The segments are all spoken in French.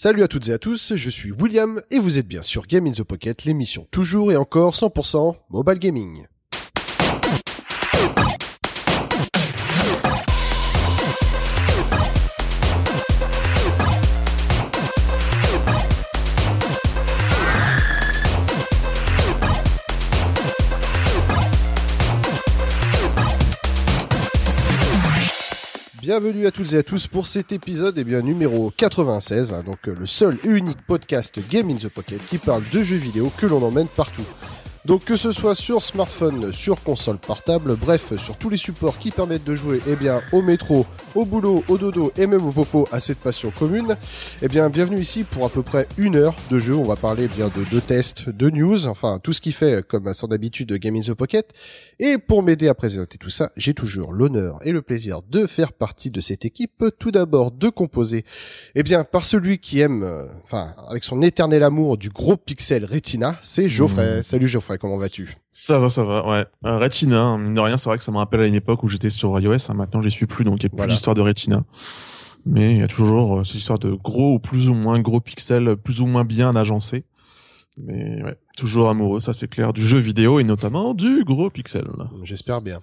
Salut à toutes et à tous, je suis William et vous êtes bien sur Game in the Pocket, l'émission toujours et encore 100% mobile gaming. Bienvenue à toutes et à tous pour cet épisode eh bien, numéro 96, hein, donc euh, le seul et unique podcast Game in the Pocket qui parle de jeux vidéo que l'on emmène partout. Donc que ce soit sur smartphone, sur console portable, bref, sur tous les supports qui permettent de jouer eh bien, au métro, au boulot, au dodo et même au popo à cette passion commune, eh bien bienvenue ici pour à peu près une heure de jeu. On va parler eh bien de, de tests, de news, enfin tout ce qui fait comme à son habitude Game in the Pocket. Et pour m'aider à présenter tout ça, j'ai toujours l'honneur et le plaisir de faire partie de cette équipe. Tout d'abord de composer, eh bien par celui qui aime, euh, enfin avec son éternel amour du gros pixel Retina, c'est Geoffrey. Salut Geoffrey, comment vas-tu Ça va, ça va, ouais. Euh, Retina, hein, mine de rien, c'est vrai que ça me rappelle à une époque où j'étais sur iOS. hein, maintenant, j'y suis plus, donc il n'y a plus Voilà. d'histoire de Retina. Mais il y a toujours euh, cette histoire de gros ou plus ou moins gros pixels, plus ou moins bien agencés. Mais ouais, toujours amoureux, ça c'est clair, du jeu vidéo et notamment du gros pixel. J'espère bien.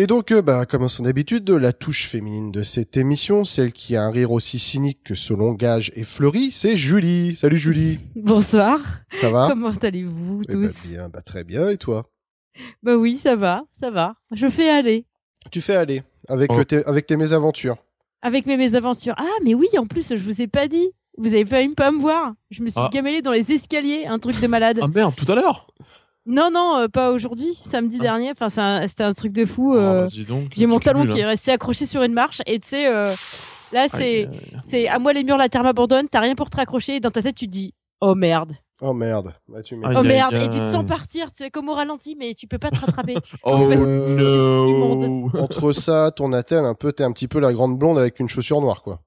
Et donc, euh, bah, comme à son habitude, la touche féminine de cette émission, celle qui a un rire aussi cynique que son langage est fleuri, c'est Julie. Salut Julie, Bonsoir, ça va? Comment allez-vous Eh tous bien, bah, très bien, et toi? Bah oui, ça va, ça va. Je fais aller Tu fais aller avec, Oh. euh, tes, avec tes mésaventures. avec mes mésaventures. Ah, mais oui, en plus, je vous ai pas dit. Vous avez failli pas me voir. Je me suis Ah. gamellée dans les escaliers, un truc de malade. Ah merde, tout à l'heure Non, non, euh, pas aujourd'hui, samedi Ah. dernier. Enfin, un- c'était un truc de fou. Ah, euh, bah, J'ai mon talon cumules, qui est hein. resté accroché sur une marche et tu sais, euh, là, c'est c'est à moi les murs, la terre m'abandonne. T'as rien pour te raccrocher et dans ta tête, tu te dis oh merde, Oh merde, bah, tu oh merde, et tu te sens partir. Tu sais comme au ralenti, mais tu peux pas te rattraper. Oh fait, c'est no immonde. Entre ça, ton attel, un peu, t'es un petit peu la grande blonde avec une chaussure noire, quoi.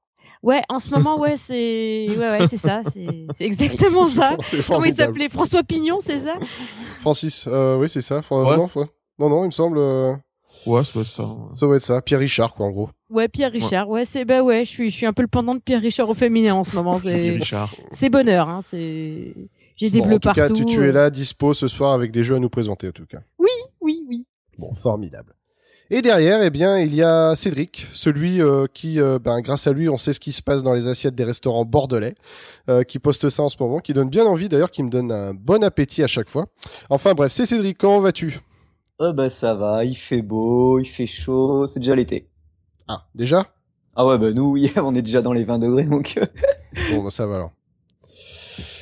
Ouais, en ce moment, ouais, c'est ouais, ouais, c'est ça, c'est exactement ça. Comment il s'appelait? François Pignon, c'est ça? Francis, euh, oui, c'est ça. Fran- Ouais. Non, faut- non, non, il me semble, euh, Ouais, ça doit être ça. ça doit être ça. Pierre Richard, quoi, en gros. Ouais, Pierre Richard. Ouais, c'est bah ouais, je suis je suis un peu le pendant de Pierre Richard au féminin en ce moment. C'est Richard. c'est bonheur, hein. C'est j'ai des Bon, bleus en tout cas, partout. tu, tu es là, dispo ce soir avec des jeux à nous présenter, en tout cas. Oui, oui. Bon, formidable. Et derrière, eh bien, il y a Cédric, celui euh, qui, euh, ben, grâce à lui, on sait ce qui se passe dans les assiettes des restaurants bordelais, euh, qui poste ça en ce moment, qui donne bien envie, d'ailleurs, qui me donne un bon appétit à chaque fois. Enfin bref, c'est Cédric, comment vas-tu? Oh bah ça va, il fait beau, il fait chaud, c'est déjà l'été. Ah, déjà? Ah ouais bah nous oui, on est déjà dans les 20 degrés donc euh, Bon, bah, ça va alors.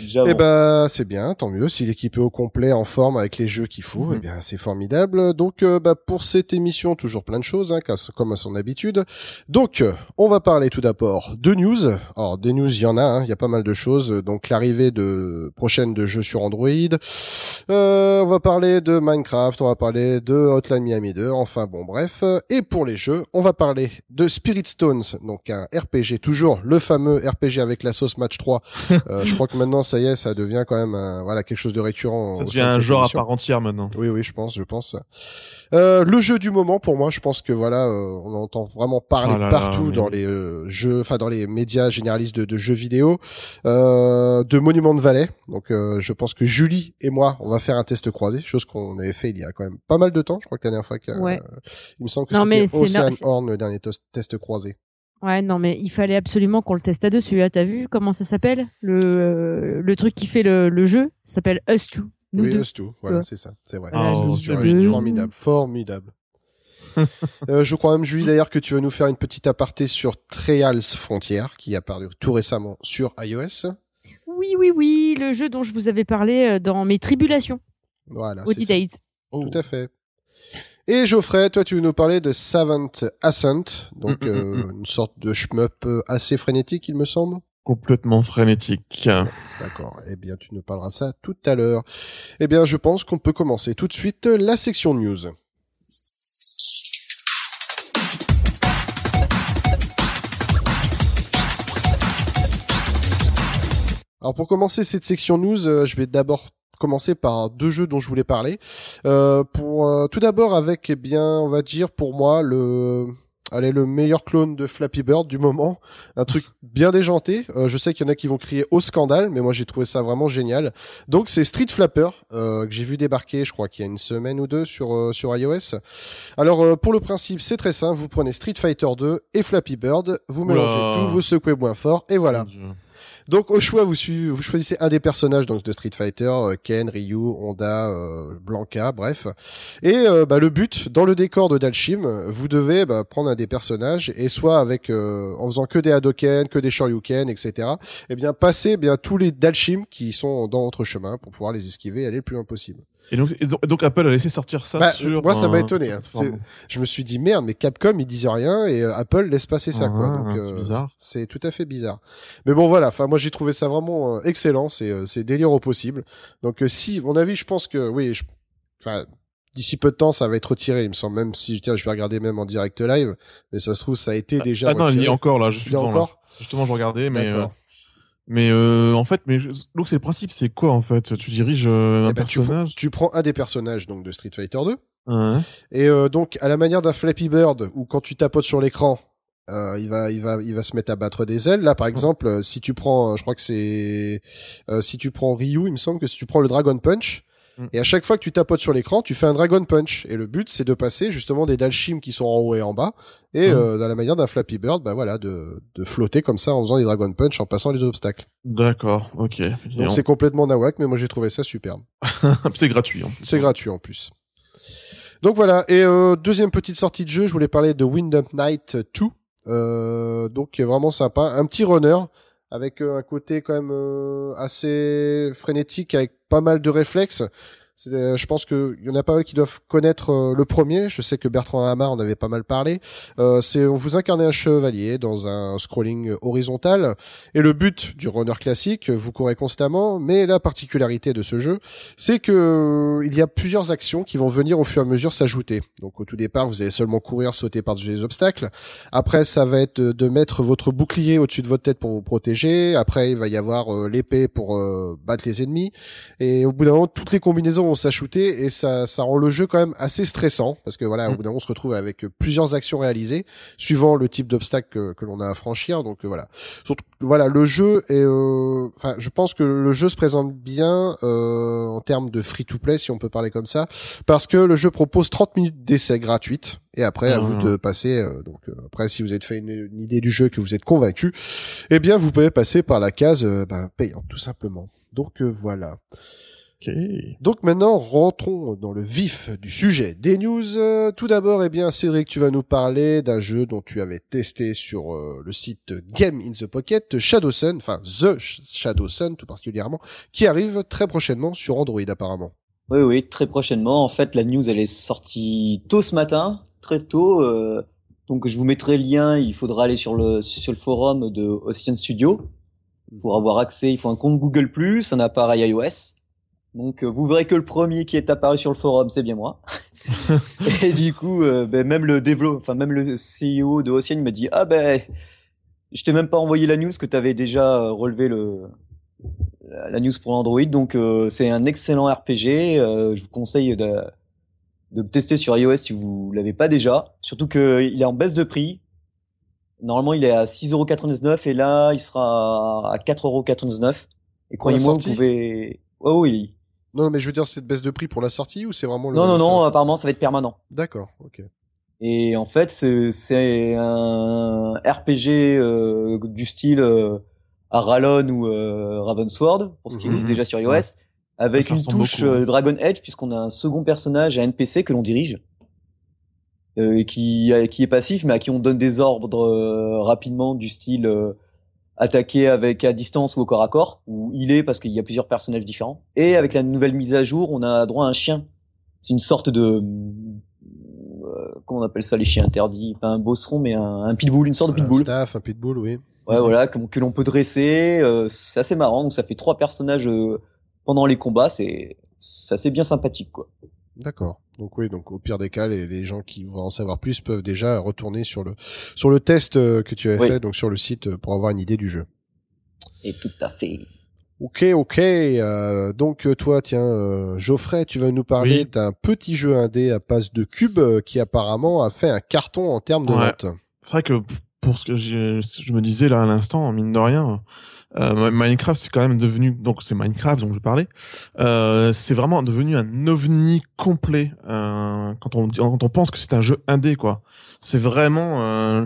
Déjà Eh ben, c'est bien, tant mieux. Si l'équipe est au complet, en forme avec les jeux qu'il faut, Mhm. eh bien, c'est formidable. Donc, euh, bah, pour cette émission, toujours plein de choses, hein, comme à son habitude. Donc, on va parler tout d'abord de news. Alors, des news, il y en a, hein, il y a pas mal de choses. Donc, l'arrivée de prochaine de jeux sur Android. Euh, on va parler de Minecraft, on va parler de Hotline Miami 2. Enfin, bon, bref. Et pour les jeux, on va parler de Spirit Stones, donc un RPG, toujours le fameux RPG avec la sauce Match 3. Euh, je crois que maintenant, ça y est, ça devient quand même un- voilà quelque chose de récurrent. Ça devient de un genre à part entière maintenant. Oui, oui, je pense, je pense. Euh, le jeu du moment pour moi, je pense que voilà, euh, on entend vraiment parler Oh là là, partout mais dans oui. les euh, jeux, enfin dans les médias généralistes de, de jeux vidéo, euh, de Monument de Valley. Donc, euh, je pense que Julie et moi, on va faire un test croisé, chose qu'on avait fait il y a quand même pas mal de temps. Je crois que la dernière fois, que, Ouais. euh, il me semble que c'était Ocean Horn le dernier test croisé. Ouais, non, mais il fallait absolument qu'on le teste à dessus. Hein. T'as vu comment ça s'appelle? Le euh, le truc qui fait le, le jeu s'appelle Us Two. Nous oui, deux. Us Two, voilà, c'est ça, c'est vrai. Oh, C'est sûr, deux. formidable, formidable. Euh, je crois même, Julie, d'ailleurs, que tu vas nous faire une petite aparté sur Trials Frontier, qui est apparu tout récemment sur iOS. Oui, oui, oui, le jeu dont je vous avais parlé euh, dans mes tribulations, Voilà. Days. Oh. tout à fait. Et Geoffrey, toi, tu veux nous parler de Savant Ascent, donc Mm, mm, euh, une sorte de shmup euh, assez frénétique, il me semble. Complètement frénétique. D'accord. Eh bien, tu nous parleras ça tout à l'heure. Eh bien, je pense qu'on peut commencer tout de suite la section news. Alors pour commencer cette section news, euh, je vais d'abord commencer par deux jeux dont je voulais parler. Euh, pour euh, tout d'abord avec, eh bien, on va dire pour moi le allez, le meilleur clone de Flappy Bird du moment, un truc bien déjanté. Euh, je sais qu'il y en a qui vont crier au scandale, mais moi j'ai trouvé ça vraiment génial. Donc c'est Street Flapper euh, que j'ai vu débarquer, je crois qu'il y a une semaine ou deux sur euh, sur iOS. Alors euh, pour le principe, c'est très simple. Vous prenez Street Fighter 2 et Flappy Bird, vous mélangez tout, vous secouez moins fort et voilà. Donc au choix, vous, suivez- vous choisissez un des personnages donc de Street Fighter, euh, Ken, Ryu, Honda, euh, Blanca, bref. Et euh, bah, le but, dans le décor de Dalshim, vous devez bah, prendre un des personnages et soit avec euh, en faisant que des Hadoken, que des Shoryuken, etc. Et bien passer eh bien tous les Dalshim qui sont dans votre chemin pour pouvoir les esquiver et aller le plus loin possible. Et donc, et donc, Apple a laissé sortir ça Bah, sur. moi, ça m'a étonné, hein. Je me suis dit merde, mais Capcom ils disaient rien et euh, Apple laisse passer ça quoi. Ah, Donc euh, bizarre. c'est tout à fait bizarre. Mais bon voilà, enfin moi j'ai trouvé ça vraiment euh, excellent, c'est c'est délire au possible. Donc si mon avis, je pense que oui, je... enfin d'ici peu de temps ça va être retiré, il me semble même si tiens, je vais regarder même en direct live, mais ça se trouve ça a été déjà Ah non, il y retiré. est encore là. Je suis Il y a devant, là. encore? Justement, je regardais, mais. Mais euh, en fait, mais donc c'est le principe, c'est quoi en fait? Tu diriges euh, un Eh ben, tu, personnage? tu prends un des personnages donc de Street Fighter 2 Hein Et euh, donc, à la manière d'un Flappy Bird, où quand tu tapotes sur l'écran, euh, il va, il va, il va se mettre à battre des ailes. Là, par exemple, euh, si tu prends, euh, je crois que c'est, euh, si tu prends Ryu, il me semble que si tu prends le Dragon Punch, Mm. et à chaque fois que tu tapotes sur l'écran, tu fais un Dragon Punch. Et le but, c'est de passer justement des Dalshim qui sont en haut et en bas, et Mm. euh, dans la manière d'un Flappy Bird, bah voilà, de, de flotter comme ça en faisant des Dragon Punch, en passant les obstacles. D'accord, ok. Donc on- c'est complètement nawak, mais moi j'ai trouvé ça superbe. c'est gratuit. hein. C'est gratuit en plus. Donc voilà, et euh, deuxième petite sortie de jeu, je voulais parler de Wind Up Night 2. Euh, donc qui est vraiment sympa, un petit runner avec euh, un côté quand même euh, assez frénétique avec pas mal de réflexes. Euh, je pense que il y en a pas mal qui doivent connaître euh, le premier. Je sais que Bertrand Hamar en avait pas mal parlé. Euh, c'est on vous incarnez un chevalier dans un scrolling horizontal et le but du runner classique, vous courez constamment, mais la particularité de ce jeu, c'est que euh, il y a plusieurs actions qui vont venir au fur et à mesure s'ajouter. Donc au tout départ, vous allez seulement courir, sauter par-dessus les obstacles. Après, ça va être de mettre votre bouclier au-dessus de votre tête pour vous protéger. Après, il va y avoir l'épée pour battre les ennemis. Et au bout d'un moment, toutes les combinaisons vont s'ajouter et ça, ça rend le jeu quand même assez stressant parce que voilà, au Mm. bout d'un moment, on se retrouve avec plusieurs actions réalisées suivant le type d'obstacle que, que l'on a à franchir. Donc euh, voilà. Surtout, voilà, le jeu est, euh, enfin, je pense que le jeu se présente bien euh, en termes de free-to-play, si on peut parler comme ça, parce que le jeu propose 30 minutes d'essai gratuites et après à Mhm. vous de passer. euh, donc euh, après, si vous êtes fait une, une idée du jeu que vous êtes convaincu, eh bien, vous pouvez passer par la case euh, ben, payante, tout simplement. Donc euh, voilà. Donc maintenant, rentrons dans le vif du sujet des news. Euh, tout d'abord, eh bien, Cédric, tu vas nous parler d'un jeu dont tu avais testé sur euh, le site Game in the Pocket, Shadow Sun, enfin The Sh- Shadow Sun tout particulièrement, qui arrive très prochainement sur Android apparemment. Oui, oui, très prochainement. En fait, la news, elle est sortie tôt ce matin, très tôt. euh, donc, je vous mettrai le lien. Il faudra aller sur le, sur le forum de Ocean Studio pour avoir accès. Il faut un compte Google+, un appareil iOS. Donc, euh, vous verrez que le premier qui est apparu sur le forum, c'est bien moi. Et du coup, euh, ben, même le développeur, enfin, même le CEO de Ocean me dit, ah ben, je t'ai même pas envoyé la news que tu avais déjà euh, relevé le, la news pour Android. Donc euh, c'est un excellent RPG. Euh, je vous conseille de, de le tester sur iOS si vous l'avez pas déjà. Surtout qu'il est en baisse de prix. Normalement il est à 6,99€ et là il sera à 4,99€. Et croyez-moi, vous pouvez. Oh oui. Non, mais je veux dire, c'est de baisse de prix pour la sortie ou c'est vraiment le... Non, non, non, apparemment ça va être permanent. D'accord, ok. Et en fait, c'est c'est un RPG euh, du style euh, Aralon ou euh, Ravensword, pour ce qui Mhm. existe déjà sur iOS, Ouais. avec une touche beaucoup, euh, ouais. Dragon Edge, puisqu'on a un second personnage, un NPC que l'on dirige, euh, et qui, qui est passif, mais à qui on donne des ordres euh, rapidement du style euh, attaquer avec à distance ou au corps à corps, ou il est parce qu'il y a plusieurs personnages différents. Et avec la nouvelle mise à jour, on a droit à un chien. C'est une sorte de euh, comment on appelle ça les chiens interdits Pas un bosseron, mais un, un pitbull, une sorte de Un pitbull. staff, un pitbull, oui. Ouais, voilà, que, que l'on peut dresser. euh, c'est assez marrant. Donc ça fait trois personnages euh, pendant les combats. C'est c'est assez bien sympathique, quoi. D'accord. Donc oui, donc au pire des cas, les, les gens qui voudraient en savoir plus peuvent déjà retourner sur le sur le test euh, que tu avais Oui. fait, donc sur le site euh, pour avoir une idée du jeu. Et tout à fait. Ok, ok. euh, donc euh, toi, tiens, euh, Geoffrey, tu vas nous parler Oui. d'un petit jeu indé à passe de cube qui apparemment a fait un carton en termes de Ouais. vente. c'est vrai que pour ce que je me disais là à l'instant, mine de rien, euh, Minecraft c'est quand même devenu donc c'est Minecraft dont je parlais, euh, c'est vraiment devenu un ovni complet euh, quand on quand on pense que c'est un jeu indé quoi. C'est vraiment euh,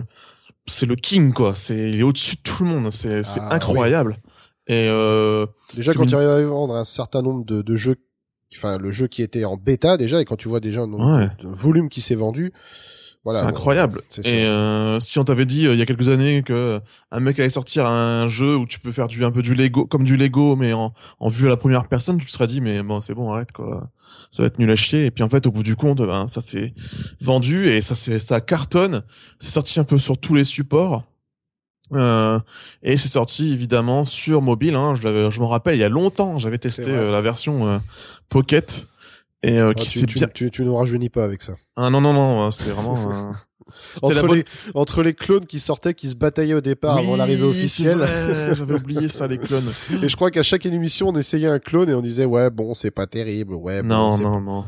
c'est le king quoi. C'est il est au-dessus de tout le monde. C'est c'est Ah, incroyable. Et euh, Déjà, quand tu arrives à vendre un certain nombre de, de jeux, enfin, le jeu qui était en bêta, déjà, et quand tu vois déjà un Ouais. volume qui s'est vendu, voilà. c'est incroyable. Et euh, si on t'avait dit euh, il y a quelques années que un mec allait sortir un jeu où tu peux faire du un peu du Lego comme du Lego mais en, en vue à la première personne, tu te serais dit mais bon c'est bon arrête quoi, ça va être nul à chier. Et puis en fait au bout du compte, ben, ça s'est vendu et ça c'est ça cartonne. C'est sorti un peu sur tous les supports. Euh, et c'est sorti évidemment sur mobile. Hein. Je, je me rappelle il y a longtemps, j'avais testé euh, la version euh, Pocket et euh, Ah, qui tu, tu, bien. tu, tu nous rajeunis pas avec ça. Ah non non non, c'était vraiment. euh, Entre les, entre les clones qui sortaient, qui se bataillaient au départ avant Oui, l'arrivée c'est officielle. J'avais oublié ça, les clones. Et je crois qu'à chaque émission, on essayait un clone et on disait, ouais, bon, c'est pas terrible, ouais, non, non, non.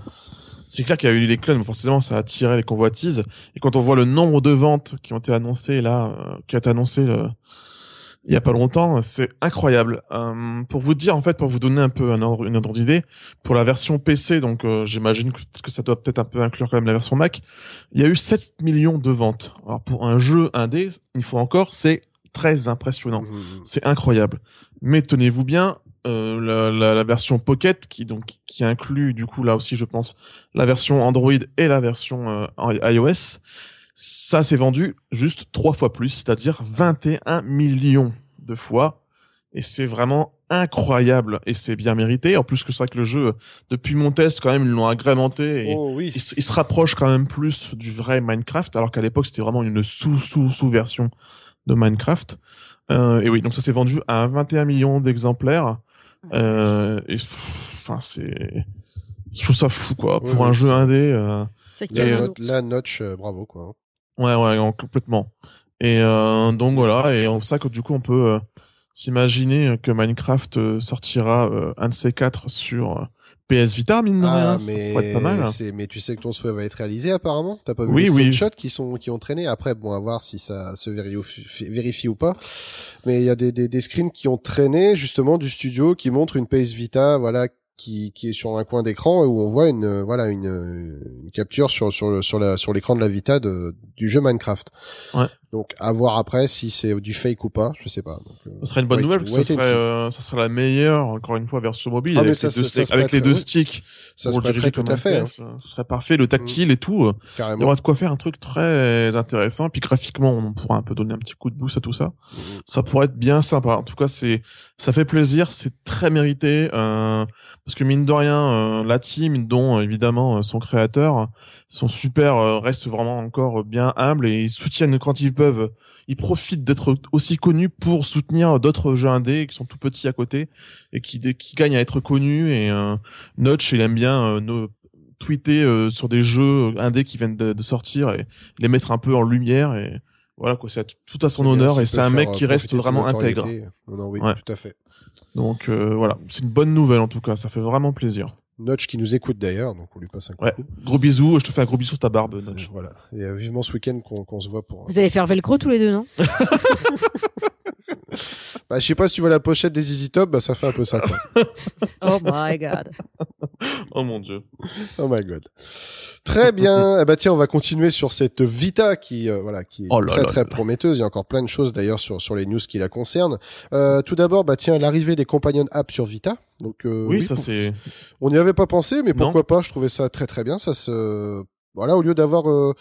C'est clair qu'il y a eu les clones, mais forcément, ça a attiré les convoitises. Et quand on voit le nombre de ventes qui ont été annoncées là, euh, qui a été annoncé euh, il y a pas longtemps, c'est incroyable. Euh, pour vous dire, en fait, pour vous donner un peu un ordre, une ordre d'idée, pour la version PC, donc euh, j'imagine que, que ça doit peut-être un peu inclure quand même la version Mac, il y a eu 7 millions de ventes. Alors pour un jeu indé, il faut encore, c'est très impressionnant. Mhm. C'est incroyable. Mais tenez-vous bien, euh, la, la, la version Pocket qui donc qui inclut du coup là aussi je pense la version Android et la version iOS, ça s'est vendu juste trois fois plus, c'est-à-dire 21 millions de fois. Et c'est vraiment incroyable et c'est bien mérité. En plus que c'est vrai que le jeu, depuis mon test quand même, ils l'ont agrémenté et Oh oui. il, se- il se rapproche quand même plus du vrai Minecraft, alors qu'à l'époque c'était vraiment une sous sous sous version de Minecraft. Euh, et oui, donc ça s'est vendu à 21 millions d'exemplaires. Euh, et enfin c'est, je trouve ça fou quoi pour un jeu indé. euh, C'est La, note- la notch, euh, bravo, quoi. Ouais, ouais, en- complètement. Et euh, donc voilà, et on ça que du coup on peut euh, s'imaginer que Minecraft euh, sortira euh, un de ces quatre sur PS Vita, mine de Ah, rien. Mais être pas mal. mais tu sais que ton souhait va être réalisé apparemment. T'as pas vu Oui, les oui. screenshots qui sont, qui ont traîné. Après, bon, à voir si ça se vérifie, vérifie ou pas. Mais il y a des, des, des screens qui ont traîné justement du studio qui montrent une PS Vita, voilà, qui, est sur un coin d'écran où on voit une, euh, voilà, une, euh, une capture sur, sur, sur la, sur l'écran de la Vita de, du jeu Minecraft. Donc, à voir après si c'est du fake ou pas. Je sais pas. Donc, euh, Ce serait une bonne nouvelle, parce que ça serait, euh, ça serait la meilleure, encore une fois, version mobile, Ah, avec, ça les, deux, ça sticks- avec les prêterait, deux oui. sticks. ça se prêterait tout à fait. hein, Ce serait parfait, le tactile et tout. euh, Il y carrément. aura de quoi faire un truc très intéressant. Puis graphiquement, on pourra un peu donner un petit coup de boost à tout ça. Mhm. Ça pourrait être bien sympa. En tout cas, c'est, ça fait plaisir, c'est très mérité. Euh, parce que mine de rien, euh, la team, dont euh, évidemment euh, son créateur, sont super, euh, restent vraiment encore bien humbles et ils soutiennent quand ils peuvent. Ils profitent d'être aussi connus pour soutenir d'autres jeux indés qui sont tout petits à côté et qui, qui gagnent à être connus. Et euh, Notch, il aime bien euh, nos- tweeter euh, sur des jeux indés qui viennent de, de sortir et les mettre un peu en lumière et voilà quoi c'est tout à son bien honneur et c'est un mec qui reste vraiment intègre Non, non, oui, Ouais. tout à fait. donc voilà c'est une bonne nouvelle en tout cas ça fait vraiment plaisir Notch qui nous écoute d'ailleurs, donc on lui passe un coup ouais gros bisous je te fais un gros bisou sur ta barbe Notch. Voilà. Et euh, vivement ce week-end qu'on qu'on se voit pour. Vous allez faire velcro tous les deux, non? Bah, je sais pas si tu vois la pochette des Easy Top, bah ça fait un peu ça. Quoi. Oh my god. oh mon dieu oh my god. Très bien. eh bah tiens, on va continuer sur cette Vita qui euh, voilà qui est Oh là très là très là prometteuse. Il y a encore plein de choses d'ailleurs sur sur les news qui la concernent. Euh, tout d'abord, bah tiens l'arrivée des companion apps sur Vita. Donc euh, oui, ça pour- c'est On n'y avait pas pensé, mais Non. pourquoi pas? Je trouvais ça très très bien. Ça se voilà, au lieu d'avoir euh,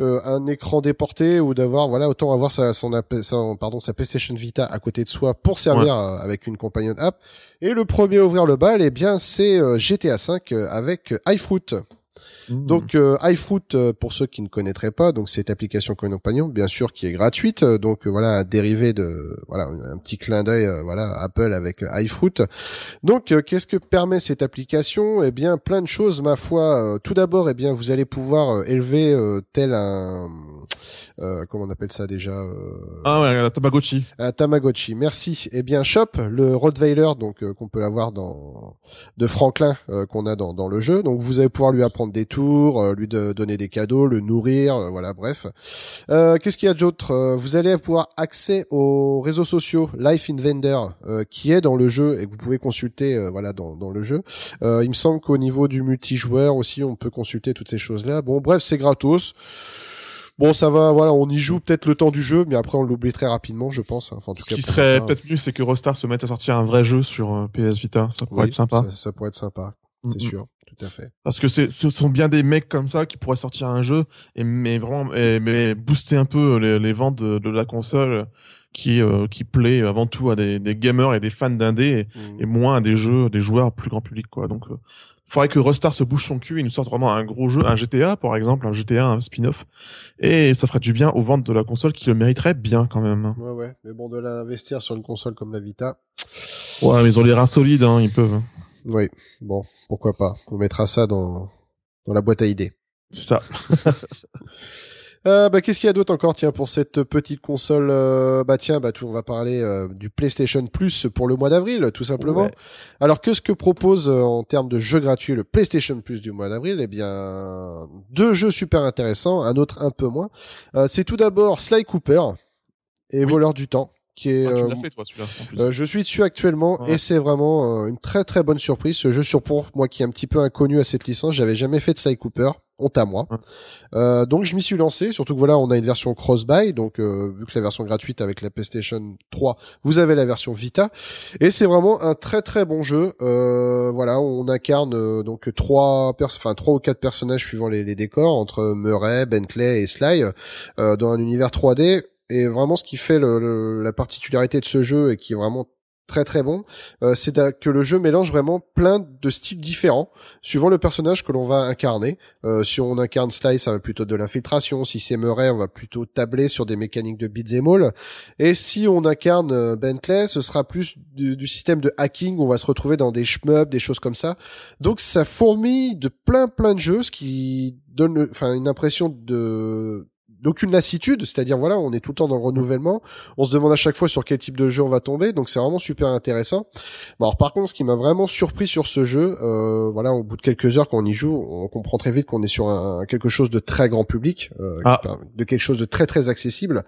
euh, un écran déporté ou d'avoir voilà, autant avoir sa son, pardon sa PlayStation Vita à côté de soi pour servir euh, avec une companion app. Et le premier à ouvrir le bal, eh bien c'est GTA 5 avec iFruit. Hmm. Donc euh, iFruit, euh, pour ceux qui ne connaîtraient pas, donc cette application compagnon, bien sûr, qui est gratuite. euh, donc euh, voilà, un dérivé de voilà un petit clin d'œil, voilà Apple avec iFruit. Donc qu'est-ce que permet cette application? Eh bien, plein de choses, ma foi. Tout d'abord, eh bien, vous allez pouvoir élever tel un euh, comment on appelle ça déjà euh, Ah ouais, la Tamagotchi. un Tamagotchi. Merci. Eh bien, Shop, le Rottweiler, donc euh, qu'on peut avoir dans de Franklin euh, qu'on a dans, dans le jeu. Donc, vous allez pouvoir lui apprendre des tours, euh, lui de- donner des cadeaux, le nourrir, euh, voilà, bref. Euh, Qu'est-ce qu'il y a d'autre Euh, Vous allez pouvoir accès aux réseaux sociaux Life in Vendor, euh, qui est dans le jeu et que vous pouvez consulter, euh, voilà, dans, dans le jeu. Euh, il me semble qu'au niveau du multijoueur aussi, on peut consulter toutes ces choses-là. Bon, bref, c'est gratos. Bon, ça va, voilà, on y joue peut-être le temps du jeu, mais après on l'oublie très rapidement, je pense. hein. Enfin, en tout Ce cas, qui serait peut-être mieux, c'est que Rostar se mette à sortir un vrai jeu sur euh, PS Vita. Ça pourrait Oui, être sympa. Ça, ça pourrait être sympa, c'est Mhm. sûr, tout à fait. Parce que c'est, ce sont bien des mecs comme ça qui pourraient sortir un jeu et mais vraiment, et- mais booster un peu les, les ventes de, de la console qui euh, qui plaît avant tout à des, des gamers et des fans d'indé et, et moins à des jeux, des joueurs plus grand public quoi. Donc, euh, faudrait que Rostar se bouge son cul et nous sorte vraiment un gros jeu, un GTA par exemple, un GTA, un spin-off, et ça ferait du bien aux ventes de la console qui le mériterait bien quand même. Ouais, ouais, mais bon, de l'investir sur une console comme la Vita, Ouais, mais ils ont les reins solides, hein, ils peuvent. oui, bon, pourquoi pas. On mettra ça dans, dans la boîte à idées. C'est ça. Euh, bah, qu'est-ce qu'il y a d'autre encore, tiens, pour cette petite console euh, Bah tiens, bah tout, on va parler euh, du PlayStation Plus pour le mois d'avril, tout simplement. Ouais. Alors, que ce que propose euh, en termes de jeux gratuits le PlayStation Plus du mois d'avril? Eh bien, deux jeux super intéressants, un autre un peu moins. Euh, c'est tout d'abord Sly Cooper et Oui. Voleur du Temps, qui est Ah, tu euh, l'as fait toi celui-là. en plus. Euh, je suis dessus actuellement Ouais. et c'est vraiment euh, une très très bonne surprise. Ce jeu sur pour moi qui est un petit peu inconnu à cette licence, j'avais jamais fait de Sly Cooper, honte à moi. Euh, donc je m'y suis lancé, surtout que voilà, on a une version cross-buy, donc euh, vu que la version gratuite avec la PlayStation 3, vous avez la version Vita et c'est vraiment un très très bon jeu. Euh, voilà, on incarne euh, donc trois pers enfin trois ou quatre personnages suivant les, les décors entre Murray, Bentley et Sly euh, dans un univers 3D et vraiment ce qui fait le- le- la particularité de ce jeu et qui est vraiment très très bon, euh, c'est que le jeu mélange vraiment plein de styles différents suivant le personnage que l'on va incarner. Euh, si on incarne Sly, ça va plutôt de l'infiltration. Si c'est Murray, on va plutôt tabler sur des mécaniques de beats all. Et si on incarne euh, Bentley, ce sera plus du, système de hacking. On va se retrouver dans des shmups, des choses comme ça. Donc ça fourmille de plein plein de jeux, ce qui donne enfin une impression de d'aucune lassitude, c'est-à-dire voilà, on est tout le temps dans le renouvellement, on se demande à chaque fois sur quel type de jeu on va tomber, donc c'est vraiment super intéressant. Bon, alors par contre, ce qui m'a vraiment surpris sur ce jeu, euh, voilà, au bout de quelques heures quand on y joue, on comprend très vite qu'on est sur un, quelque chose de très grand public, euh, Ah. de quelque chose de très très accessible.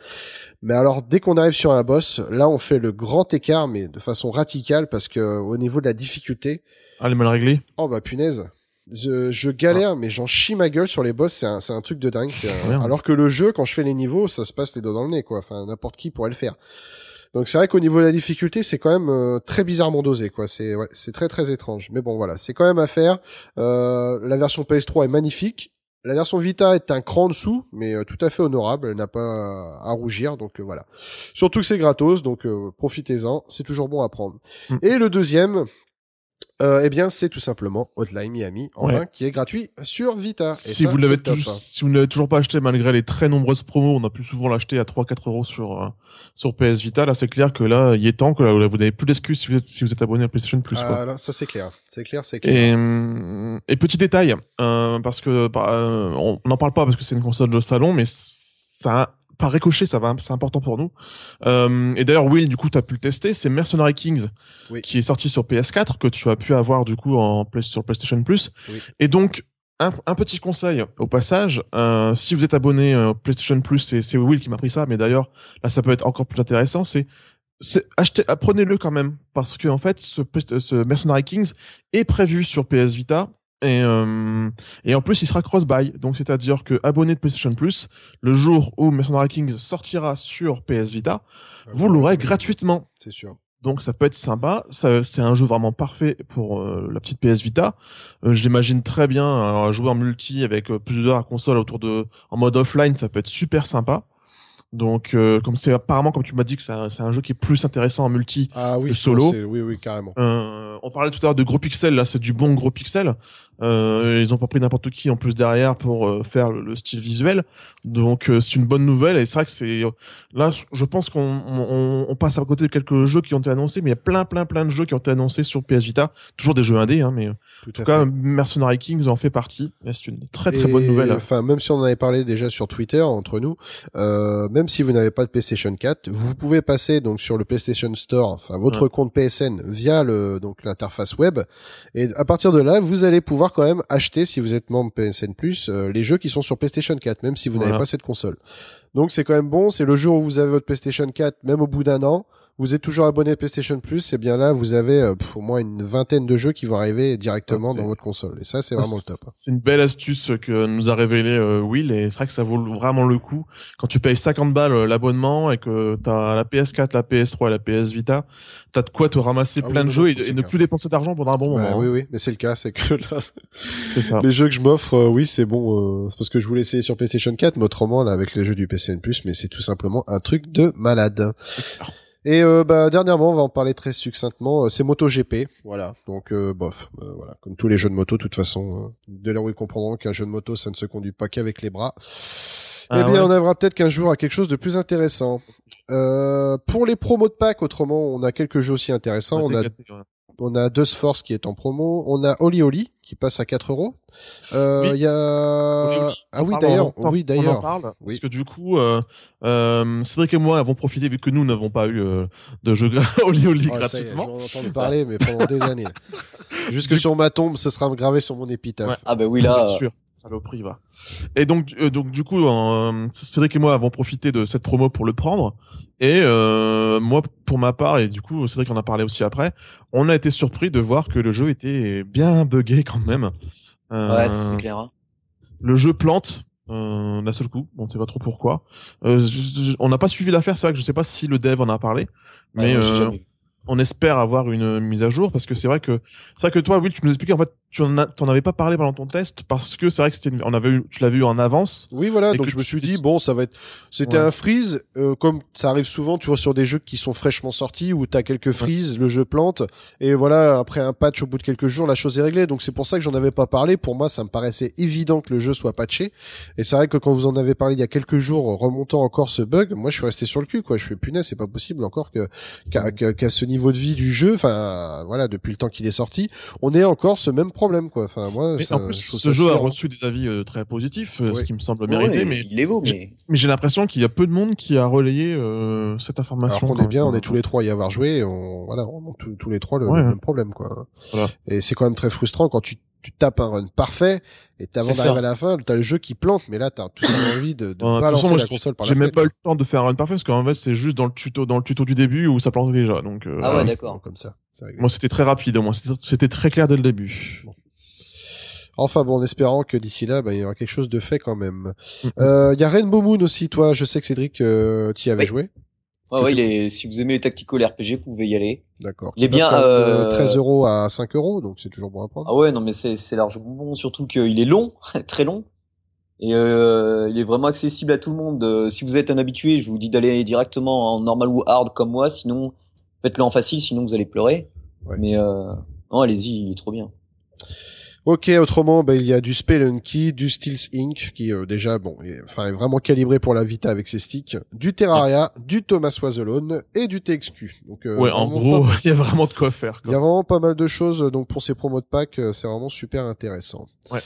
Mais alors dès qu'on arrive sur un boss, là on fait le grand écart, mais de façon radicale, parce que au niveau de la difficulté, Ah, les mal réglés. Oh bah punaise. Je, je galère, mais j'en chie ma gueule sur les boss. C'est un, c'est un truc de dingue. C'est un- Merde. Alors que le jeu, quand je fais les niveaux, ça se passe les doigts dans le nez, quoi. Enfin, n'importe qui pourrait le faire. Donc c'est vrai qu'au niveau de la difficulté, c'est quand même euh, très bizarrement dosé, quoi. C'est ouais, c'est très très étrange. Mais bon, voilà, c'est quand même à faire. Euh, la version PS3 est magnifique. La version Vita est un cran en dessous, mais euh, tout à fait honorable. Elle n'a pas à rougir, donc euh, voilà. Surtout que c'est gratos, donc profitez-en. C'est toujours bon à prendre. Mm. Et le deuxième, euh, eh bien, c'est tout simplement Hotline Miami, enfin, Ouais. qui est gratuit sur Vita. Et si ça, vous l'avez toujours, hein. si vous ne l'avez toujours pas acheté malgré les très nombreuses promos, on a pu souvent l'acheter à 3-4 euros sur euh, sur PS Vita. Là, c'est clair que là, il est temps que là, vous n'avez plus d'excuses si vous êtes si vous êtes abonné à PlayStation Plus. quoi. Ah, là, ça c'est clair, c'est clair, c'est clair. Et, hum, et petit détail, euh, parce que bah, euh, on n'en parle pas parce que c'est une console de salon, mais ça, par ricochet, ça va, c'est important pour nous. Euh, et d'ailleurs, Will, du coup, tu as pu le tester, c'est Mercenary Kings, Oui. qui est sorti sur PS4, que tu as pu avoir du coup en sur PlayStation Plus. Oui. Et donc, un, un petit conseil au passage, euh, si vous êtes abonné euh, PlayStation Plus, c'est Will qui m'a pris ça, mais d'ailleurs, là, ça peut être encore plus intéressant, c'est achetez apprenez-le quand même parce que en fait ce, ce Mercenary Kings est prévu sur PS Vita et euh, et en plus il sera cross-buy donc c'est-à-dire que abonné de PlayStation Plus le jour où Mercenary Kings sortira sur PS Vita vous l'aurez gratuitement C'est sûr. donc ça peut être sympa. Ça, c'est un jeu vraiment parfait pour euh, la petite PS Vita. Euh, je l'imagine très bien alors, jouer en multi avec euh, plusieurs consoles autour de en mode offline, ça peut être super sympa. Donc euh, comme c'est apparemment comme tu m'as dit que c'est un, jeu qui est plus intéressant en multi. Ah oui, Le solo. Oui, oui, carrément. Euh, on parlait tout à l'heure de gros pixels, là c'est du bon gros pixel. Euh, ils ont pas pris n'importe qui en plus derrière pour euh, faire le, le style visuel. Donc euh, c'est une bonne nouvelle et c'est vrai que c'est là je pense qu'on on, on passe à côté de quelques jeux qui ont été annoncés mais il y a plein plein plein de jeux qui ont été annoncés sur PS Vita, toujours des jeux indés hein, mais Tout en tout cas fait. Mercenary Kings en fait partie. C'est une très très Et, bonne nouvelle. Enfin, même si on en avait parlé déjà sur Twitter entre nous, euh, même si vous n'avez pas de PlayStation 4, vous pouvez passer donc sur le PlayStation Store, enfin votre compte PSN via le donc l'interface web, et à partir de là, vous allez pouvoir quand même acheter si vous êtes membre PSN Plus euh, les jeux qui sont sur PlayStation 4, même si vous n'avez pas cette console. Donc c'est quand même bon. C'est le jour où vous avez votre PlayStation 4, même au bout d'un an. Vous êtes toujours abonné à PlayStation Plus, et bien là, vous avez euh, pff, au moins une vingtaine de jeux qui vont arriver directement dans votre console. Et ça, c'est vraiment le top. hein. C'est une belle astuce que nous a révélé euh, Will et c'est vrai que ça vaut vraiment le coup. Quand tu payes 50 balles euh, l'abonnement et que t'as la PS4, la PS3 et la PS Vita, t'as de quoi te ramasser Ah oui, plein de jeux et, ne plus dépenser d'argent pendant un bon Bah moment. oui, hein. oui, mais c'est le cas, c'est que là, ça. les jeux que je m'offre, euh, oui, c'est bon, euh, c'est parce que je voulais essayer sur PlayStation 4, mais autrement, là, avec les jeux du PCN+, mais c'est tout simplement un truc de malade. Et euh, bah dernièrement, on va en parler très succinctement. euh, C'est MotoGP, voilà. Donc euh, bof, euh, voilà, comme tous les jeux de moto, de toute façon, euh, de là où ils comprendront qu'un jeu de moto, ça ne se conduit pas qu'avec les bras. Ah eh bien, ouais. on arrivera peut-être qu'un jour à quelque chose de plus intéressant. Euh, pour les promos de pack, autrement, on a quelques jeux aussi intéressants. On a on a Dust Force qui est en promo, on a Oli Oli qui passe à 4 euros. Euh, Oui. il y a ah oui d'ailleurs, oui On en d'ailleurs. parle Oui. parce que du coup, euh, euh, Cédric et moi avons profité vu que nous n'avons pas eu euh, de jeu Oli Oli Oh, gratuitement. j'en parler, mais pendant des années. Jusque sur ma tombe, ce sera gravé sur mon épitaphe. Ouais. Ah bah oui là. Bien sûr. Saloperie, va. Et donc, euh, donc du coup, euh, Cédric et moi avons profité de cette promo pour le prendre. Et euh, moi, pour ma part, et du coup, Cédric en a parlé aussi après, on a été surpris de voir que le jeu était bien buggé quand même. Ouais, c'est clair. hein. le jeu plante d'un seul coup. On sait pas trop pourquoi. Je- je- on n'a pas suivi l'affaire. C'est vrai que je sais pas si le dev en a parlé, mais Ouais, on espère avoir une mise à jour parce que c'est vrai que c'est vrai que toi, Will, tu nous expliquais en fait, tu en as, t'en avais pas parlé pendant ton test parce que c'est vrai que c'était, une- on avait eu, tu l'avais eu en avance. Oui, voilà. Donc je me suis dit bon, ça va être. C'était Ouais. un freeze, euh, comme ça arrive souvent, tu vois, sur des jeux qui sont fraîchement sortis où t'as quelques freezes, le jeu plante, et voilà, après un patch au bout de quelques jours, la chose est réglée. Donc c'est pour ça que j'en avais pas parlé. Pour moi, ça me paraissait évident que le jeu soit patché. Et c'est vrai que quand vous en avez parlé il y a quelques jours, remontant encore ce bug, moi je suis resté sur le cul, quoi. Je fais punaise, c'est pas possible encore que qu'à ce niveau de vie du jeu, enfin voilà, depuis le temps qu'il est sorti, on ait encore ce même problème, quoi. Enfin moi, Mais ça- en plus, je ce jeu a reçu des avis euh, très positifs, euh, ce qui me semble mérité, ouais, mais, il est beau, mais mais j'ai l'impression qu'il y a peu de monde qui a relayé euh, cette information. Alors qu'on est bien, on est tous les trois à y avoir joué, on, voilà, on a tous, tous les trois le, Ouais, le ouais. même problème, quoi. Voilà. Et c'est quand même très frustrant quand tu, tu tapes un run parfait, et avant d'arriver à la fin, t'as le jeu qui plante, mais là, t'as tout simplement envie de, de Euh, toute balancer façon, la console par la J'ai même pas eu le temps de faire un run parfait parce qu'en fait, c'est juste dans le tuto, dans le tuto du début où ça plante déjà. Donc, euh, Ah ouais, d'accord. Comme ça, moi, c'était très rapide. Moi, c'était- c'était très clair dès le début. Enfin bon, en espérant que d'ici là, bah, il y aura quelque chose de fait quand même. Euh, Il y a Rainbow Moon aussi, toi, je sais que Cédric, euh, t'y avais Oui. joué. Ouais, Que ouais, tu- il est, si vous aimez les tactical RPG, vous pouvez y aller. D'accord. Il est bien, euh, 13 euros à 5 euros, donc c'est toujours bon à prendre. Ah ouais, non mais c'est c'est largement bon, surtout qu'il est long, très long. Et euh, il est vraiment accessible à tout le monde. Euh, si vous êtes un habitué, je vous dis d'aller directement en normal ou hard comme moi, sinon faites-le en facile, sinon vous allez pleurer. Ouais. Mais euh, non, allez-y, il est trop bien. Ok, autrement, bah, il y a du Spelunky, du Steels Inc. qui euh, déjà, bon, est, enfin, est vraiment calibré pour la Vita avec ses sticks, du Terraria, du Thomas Was Alone et du TXQ. Donc, euh, ouais, en gros, il y a vraiment de quoi faire. il y a vraiment pas mal de choses. Donc pour ces promos de pack, euh, c'est vraiment super intéressant. Ouais.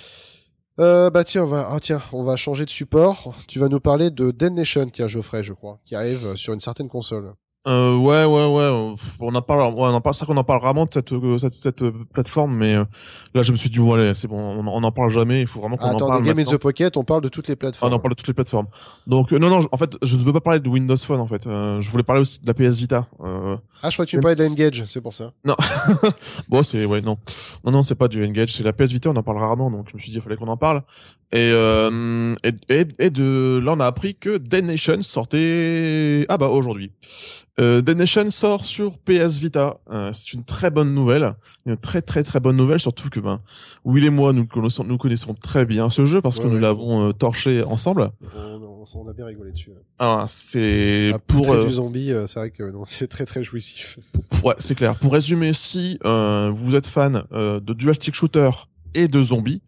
Euh, bah tiens, on va, ah tiens, on va changer de support. Tu vas nous parler de Dead Nation, tiens Geoffrey, je crois, qui arrive euh, sur une certaine console. Euh, ouais, ouais, ouais. On en parle, ouais, on en parle, c'est vrai qu'on en parle rarement de cette, euh, cette, cette euh, plateforme, mais euh, là, je me suis dit, allez, c'est bon, on, on en parle jamais. Il faut vraiment qu'on Ah, en attends, parle. des Game in the Pocket, on parle de toutes les Ah, plateformes. on en parle de toutes les plateformes. Donc, non, non, en fait, je ne veux pas parler de Windows Phone, en fait. Euh, je voulais parler aussi de la PS Vita. Euh, Ah, je crois que tu me parlais d'Engage, c'est pour ça. bon, c'est ouais, non, non, non, c'est pas du Engage, c'est la PS Vita. On en parle rarement, donc je me suis dit, il fallait qu'on en parle. Et, euh, et, et, et de là, on a appris que Dead Nation sortait. Ah bah aujourd'hui. Euh, Dead Nation sort sur PS Vita. Euh, c'est une très bonne nouvelle, une très très très bonne nouvelle, surtout que ben Will et moi nous connaissons, nous connaissons très bien ce jeu parce Ouais, que nous l'avons euh, torché ensemble. On, on- on a bien rigolé dessus. Ah, c'est Ah, pour pour euh, du zombie, euh, c'est vrai que non, c'est très très jouissif. Ouais, c'est clair. Pour résumer, si euh, vous êtes fan euh, de dual stick shooter et de zombies,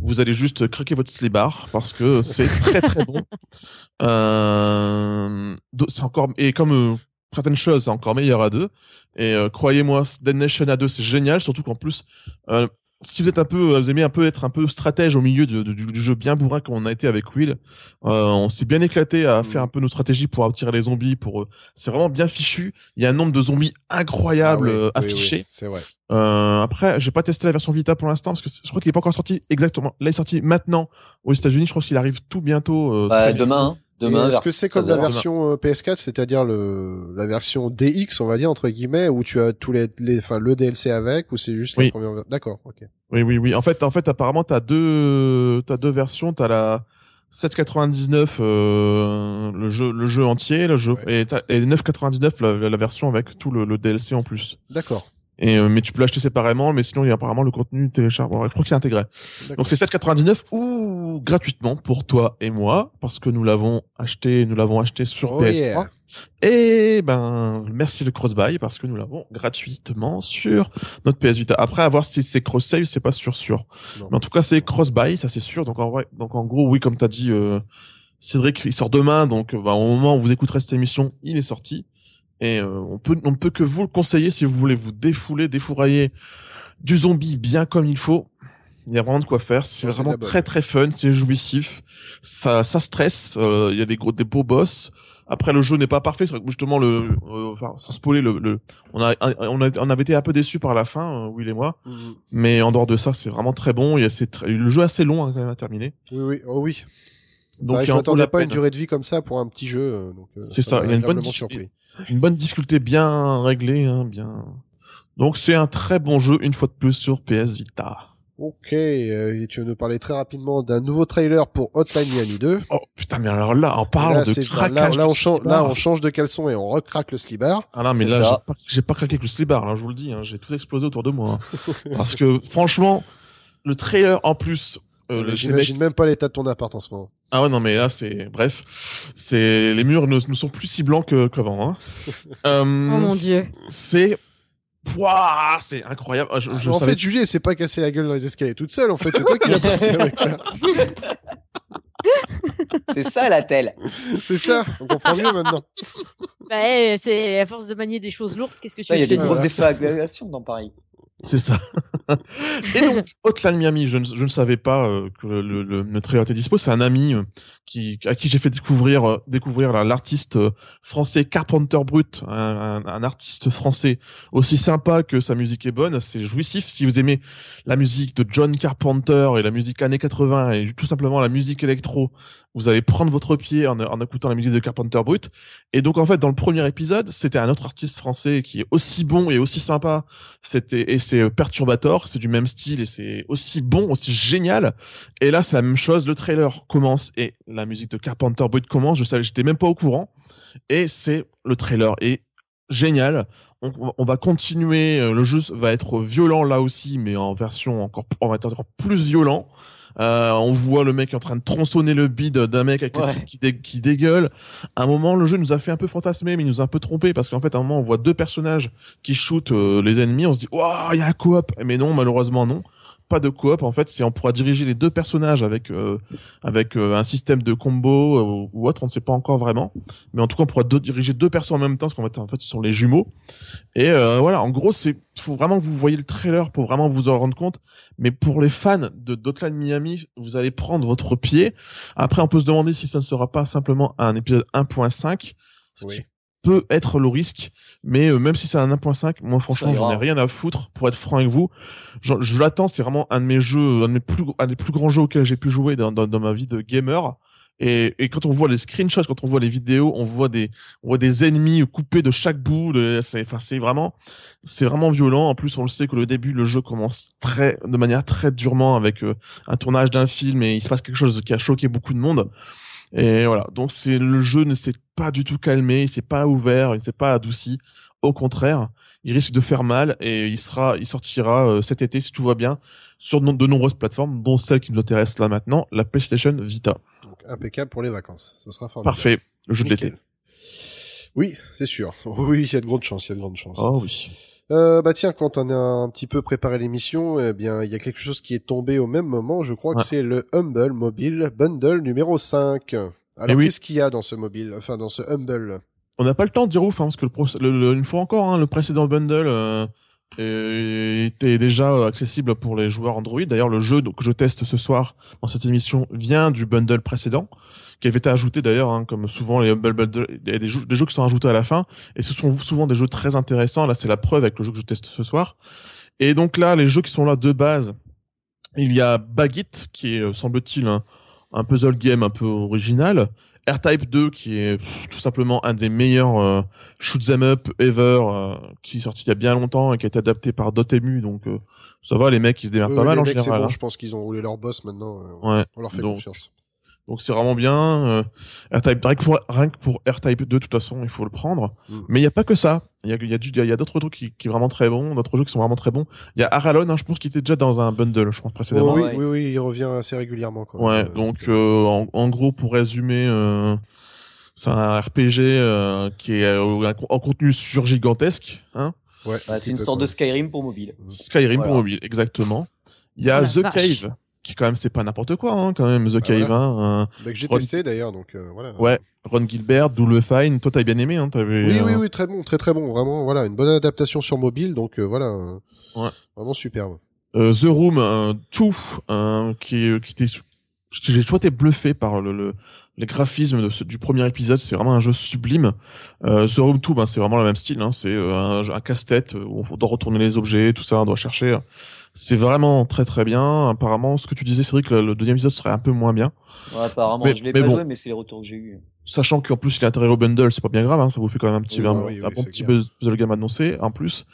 vous allez juste craquer votre slibar parce que c'est très très bon. Euh, c'est encore et comme euh, certaines choses, c'est encore meilleur à deux. Et euh, croyez-moi, Dead Nation à deux, c'est génial, surtout qu'en plus, euh, si vous êtes un peu, vous aimez un peu être un peu stratège au milieu de- de- du, du jeu bien bourrin comme on a été avec Will, euh, on s'est bien éclaté à faire un peu nos stratégies pour attirer les zombies. Pour, euh, c'est vraiment bien fichu. Il y a un nombre de zombies incroyable Ah oui, euh, oui, affiché. oui, c'est vrai. Euh, après, j'ai pas testé la version Vita pour l'instant parce que je crois qu'il est pas encore sorti exactement. Là, il est sorti maintenant aux États-Unis. Je crois qu'il arrive tout bientôt. euh, Bah, demain, hein. Demain. Est-ce que c'est comme la 13 heures. version euh, PS4, c'est-à-dire le la version DX, on va dire entre guillemets, où tu as tous les, les enfin le DLC avec, ou c'est juste Oui. la première. D'accord, ok. Oui, oui, oui. En fait, en fait, apparemment, t'as deux, t'as deux versions. T'as la 7,99 euh, le jeu, le jeu entier, le jeu, Ouais. et, t'as- et 9,99 la, la version avec tout le, le DLC en plus. D'accord. Et euh, mais tu peux l'acheter séparément, mais sinon il y a apparemment le contenu téléchargeable. Je crois que c'est intégré. Donc c'est 7,99 ou gratuitement pour toi et moi parce que nous l'avons acheté, nous l'avons acheté sur Oh PS3. yeah. Et ben merci le cross-buy parce que nous l'avons gratuitement sur notre PS Vita. Après à voir si c'est cross-save, c'est pas sûr sûr. Non. Mais en tout cas c'est cross-buy, ça c'est sûr. Donc en vrai, donc en gros oui comme t'as dit euh, Cédric, il sort demain, donc bah, au moment où vous écouterez cette émission, il est sorti. Et euh, on peut on ne peut que vous le conseiller si vous voulez vous défouler, défourailler du zombie bien comme il faut. Il y a vraiment de quoi faire. C'est vraiment très très fun, c'est jouissif. Ça ça stresse. euh, Il y a des gros des beaux boss. Après le jeu n'est pas parfait. C'est vrai que justement le euh, enfin sans spoiler le, le on a on a on avait été un peu déçus par la fin, euh, Will et moi. Mhm. Mais en dehors de ça, c'est vraiment très bon. Il y a le jeu est assez long hein, quand même à terminer. Oui, oui, oh oui. Donc il je m'attendais pas à une durée de vie comme ça pour un petit jeu. euh, euh, C'est ça, il y a une bonne agréablement diffi- surpris. Une bonne difficulté bien réglée, hein, bien. Donc c'est un très bon jeu une fois de plus sur PS Vita. Ok, euh, et tu veux nous parler très rapidement d'un nouveau trailer pour Hotline Miami 2. Oh putain mais alors là on parle là, de craquage. là, là, on change, slibard. là, on change de caleçon et on recraque le slibar. Ah non mais là j'ai pas, craqué le slibard là je vous le dis, hein, j'ai tout explosé autour de moi. hein. Parce que franchement le trailer en plus. euh, mecs- J'imagine même pas l'état de ton appart en ce moment. Ah ouais non mais là c'est bref c'est les murs ne, ne sont plus si blancs que qu'avant. Hein. Euh, Oh mon dieu. C'est Pouah, c'est incroyable. Ah, Je, je en savais fait, Julie, elle s'est pas cassé la gueule dans les escaliers toute seule. En fait, c'est toi qui l'as poussé avec ça. C'est ça la telle. C'est ça. On comprend mieux maintenant. Bah, eh, c'est à force de manier des choses lourdes, qu'est-ce que tu il y a des grosses déflagrations dans Paris. C'est ça. et donc, Hotline Miami, je ne, je ne savais pas euh, que le, le, le, le trailer était dispo. C'est un ami euh, qui, à qui j'ai fait découvrir, euh, découvrir l'artiste français Carpenter Brut, un, un, un artiste français aussi sympa que sa musique est bonne. C'est jouissif. Si vous aimez la musique de John Carpenter et la musique années 80 et tout simplement la musique électro, vous allez prendre votre pied en, en écoutant la musique de Carpenter Brut. Et donc, en fait, dans le premier épisode, c'était un autre artiste français qui est aussi bon et aussi sympa. C'était, et c'est euh, Perturbator, c'est du même style et c'est aussi bon, aussi génial. Et là, c'est la même chose. Le trailer commence et la musique de Carpenter Brut commence. Je savais, j'étais même pas au courant. Et c'est le trailer est génial. On, va continuer. euh, Le jeu va être violent là aussi, mais en version encore, on va être encore plus violent. Euh, on voit le mec en train de tronçonner le bide d'un mec avec Ouais. qui, dé- qui dégueule. À un moment, le jeu nous a fait un peu fantasmer, mais il nous a un peu trompé parce qu'en fait, à un moment, on voit deux personnages qui shootent euh, les ennemis. On se dit, waouh, il y a un coop. Mais non, malheureusement, non. Pas de coop. En fait, c'est on pourra diriger les deux personnages avec euh, avec euh, un système de combo euh, ou autre. On ne sait pas encore vraiment. Mais en tout cas, on pourra deux- diriger deux personnes en même temps parce qu'en fait, en fait, ce sont les jumeaux. Et euh, voilà, en gros, c'est faut vraiment que vous voyez le trailer pour vraiment vous en rendre compte. Mais pour les fans de Dotland Miami, vous allez prendre votre pied. Après, on peut se demander si ça ne sera pas simplement un épisode 1.5, ce Oui. qui peut être le risque. Mais euh, même si c'est un 1.5, moi franchement, j'en ai rien à foutre. Pour être franc avec vous, je, je l'attends. C'est vraiment un de mes jeux, un de mes plus, un des plus grands jeux auxquels j'ai pu jouer dans, dans, dans ma vie de gamer. Et, et quand on voit les screenshots, quand on voit les vidéos, on voit des, on voit des ennemis coupés de chaque bout. C'est, enfin, c'est vraiment, c'est vraiment violent. En plus, on le sait que le début, le jeu commence très, de manière très durement avec euh, un tournage d'un film et il se passe quelque chose qui a choqué beaucoup de monde. Et voilà. Donc c'est le jeu ne s'est pas du tout calmé, il s'est pas ouvert, il s'est pas adouci. Au contraire, il risque de faire mal et il sera, il sortira euh, cet été si tout va bien sur de, nombreuses plateformes, dont celle qui nous intéresse là maintenant, la PlayStation Vita. Donc, impeccable pour les vacances. Ce sera formidable. Parfait, le jeu de l'été. Oui, c'est sûr. Oui, il y a de grandes chances, il y a de grandes chances. Oh oui. Euh, bah tiens, quand on a un petit peu préparé l'émission, eh bien, il y a quelque chose qui est tombé au même moment. Je crois que c'est le Humble Mobile Bundle numéro 5. Alors, Eh oui. qu'est-ce qu'il y a dans ce mobile, enfin, dans ce Humble? On n'a pas le temps de dire ouf, hein, parce que le, pro- le- le- une fois encore, hein, le précédent bundle euh, était déjà euh, accessible pour les joueurs Android. D'ailleurs, le jeu que je teste ce soir dans cette émission vient du bundle précédent, qui avait été ajouté d'ailleurs, hein, comme souvent les Humble Bundle, il y a des jeux, des jeux qui sont ajoutés à la fin, et ce sont souvent des jeux très intéressants. Là, c'est la preuve avec le jeu que je teste ce soir. Et donc là, les jeux qui sont là de base, il y a Bagit, qui est, euh, semble-t-il, un, un puzzle game un peu original. R-Type 2, qui est pff, tout simplement un des meilleurs euh, shoot 'em up ever, euh, qui est sorti il y a bien longtemps et qui a été adapté par Dotemu, donc euh, ça va, les mecs, ils se démerdent pas mal les en mecs, général. bon, hein. je pense qu'ils ont roulé leur boss maintenant. Ouais. On leur fait Donc, confiance. Donc c'est vraiment bien. Euh, R-Type, rien que pour, rien que pour R-Type 2, de toute façon, il faut le prendre. Mm. Mais il n'y a pas que ça. Il y a, y a, du- il y a d'autres trucs qui, qui est vraiment très bon, d'autres jeux qui sont vraiment très bons. Il y a Aralon, hein, je pense qu'il était déjà dans un bundle, je pense, précédemment. Oh, oui, ouais. oui, oui, il revient assez régulièrement. Ouais. Euh, donc euh, en, en gros, pour résumer, euh, c'est un RPG euh, qui est euh, un- en contenu sur gigantesque. Hein ouais, Ouais, un c'est une sorte quoi. de Skyrim pour mobile. Skyrim pour mobile, exactement. Il y a Oh la The vache. Cave, qui quand même c'est pas n'importe quoi, hein, quand même The Ah, Cave. voilà. Hein, Bah, que j'ai Ron- testé d'ailleurs, donc euh, voilà. Ouais, Ron Gilbert, Double Fine, toi t'as bien aimé, hein, t'avais. Oui, euh, oui, oui, très bon, très très bon, vraiment, voilà, une bonne adaptation sur mobile, donc euh, voilà, Ouais. vraiment superbe. euh, The Room euh, 2, euh, qui, qui était, j'ai toujours été bluffé par le, le, les graphismes de ce- du premier épisode. C'est vraiment un jeu sublime. Euh, The Room 2, ben, c'est vraiment le même style. Hein, c'est un, un casse-tête où on doit retourner les objets, tout ça, on doit chercher. C'est vraiment très très bien. Apparemment, ce que tu disais, Cédric, le, le deuxième épisode serait un peu moins bien. Ouais, apparemment, Mais- je l'ai pas bon. joué, mais c'est les retours que j'ai eu. Sachant qu'en plus il est intégré au bundle, c'est pas bien grave, hein, ça vous fait quand même un petit, Oui, un, oui, un oui, bon c'est petit clair. buzz- puzzle game annoncé en plus.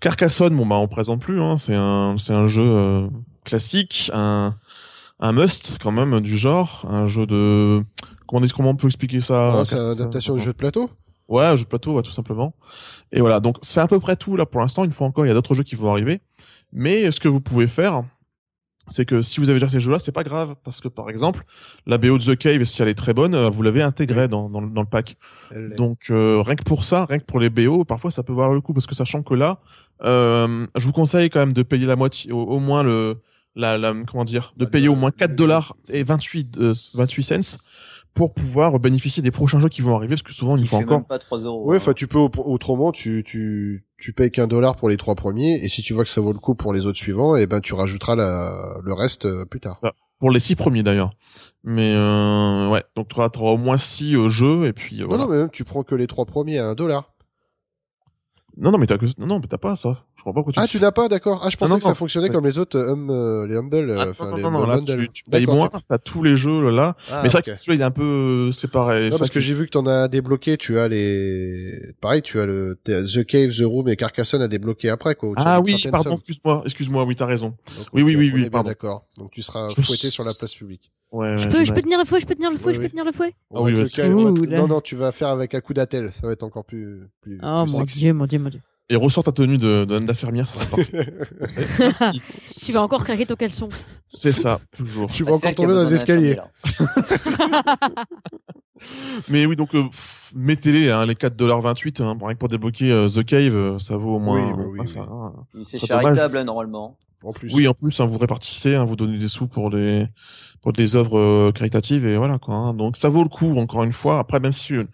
Carcassonne, bon bah on présente plus, hein, c'est un, c'est un jeu euh, classique, un, un must quand même du genre, un jeu de, comment, comment on peut expliquer ça Ah, c'est une adaptation du jeu de plateau? Ouais, un jeu de plateau, ouais, tout simplement. Et voilà, donc c'est à peu près tout là pour l'instant. Une fois encore, il y a d'autres jeux qui vont arriver. Mais ce que vous pouvez faire, c'est que si vous avez déjà ces jeux-là, c'est pas grave, parce que par exemple, la BO de The Cave, si elle est très bonne, euh, vous l'avez intégrée dans, dans, le- dans le pack. Donc euh, rien que pour ça, rien que pour les BO, parfois ça peut valoir le coup, parce que sachant que là, euh, je vous conseille quand même de payer la moitié, au, au moins le, la, la, comment dire, de payer au moins 4 le- dollars et 28, euh, 28 cents pour pouvoir bénéficier des prochains jeux qui vont arriver, parce que souvent, une Il fois fait encore, même pas 3 euros. Ouais, hein. enfin, tu peux, au- autrement, tu, tu, tu payes qu'un dollar pour les trois premiers, et si tu vois que ça vaut le coup pour les autres suivants, et ben, tu rajouteras la, le reste euh, plus tard. Pour les six premiers d'ailleurs. Mais euh, ouais, donc tu auras, au moins six euh, jeux et puis euh, Non, voilà. non, mais même, tu prends que les trois premiers à un dollar. Non, non, mais t'as que... non, non, mais t'as pas ça. Je crois pas pourquoi tu Ah, tu ça. n'as pas, d'accord. Ah, je pensais non, que ça fonctionnait comme les autres, euh, hum, euh, les humble, euh, Ah, non, les non, non, là, bundles. tu, tu payes moins, t'as tous les jeux là. Ah, mais c'est ok. vrai que celui-là, il est un peu euh, séparé. Non, Ça parce que j'ai vu que t'en as débloqué, tu as les, pareil, tu as le, The Cave, The Room et Carcassonne à débloquer après, quoi. Ah oui, pardon, excuse-moi, excuse-moi, oui, t'as raison. Donc, Oui, oui, oui, oui, d'accord. Donc tu seras fouetté sur la place publique. Ouais, Je ouais, peux, je peux tenir le fouet, je peux tenir le fouet, Oui, je oui. peux tenir le fouet. Ah oui, le va. Non, non, tu vas faire avec un coup d'attel. Ça va être encore plus, plus, Oh plus mon sexy. dieu, mon dieu, mon dieu. Et ressort ta tenue de de- d'infirmière, ça sera parfait. Merci. Tu vas encore craquer ton caleçon. C'est ça, toujours. tu vas encore tomber dans les escaliers. Mais oui, donc euh, pff, mettez-les, hein, les 4,28$, hein, rien que pour débloquer euh, The Cave, euh, ça vaut au moins. Oui, bah oui, ah, oui. ça, hein. C'est dommage. charitable, hein, normalement. En plus. Oui, en plus, hein, vous répartissez, hein, vous donnez des sous pour des pour des œuvres euh, caritatives et voilà quoi. hein. Donc ça vaut le coup encore une fois. Après, même si euh,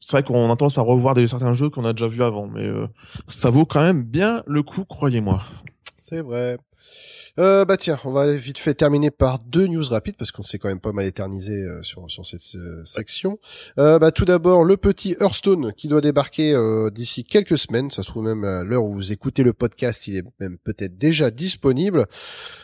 c'est vrai qu'on a tendance à revoir des certains jeux qu'on a déjà vus avant, mais euh, ça vaut quand même bien le coup, croyez-moi. C'est vrai. Euh, bah tiens, on va aller vite fait terminer par deux news rapides parce qu'on s'est quand même pas mal éternisé euh, sur sur cette euh, section. Euh, bah tout d'abord le petit Hearthstone qui doit débarquer euh, d'ici quelques semaines. Ça se trouve même à l'heure où vous écoutez le podcast, il est même peut-être déjà disponible.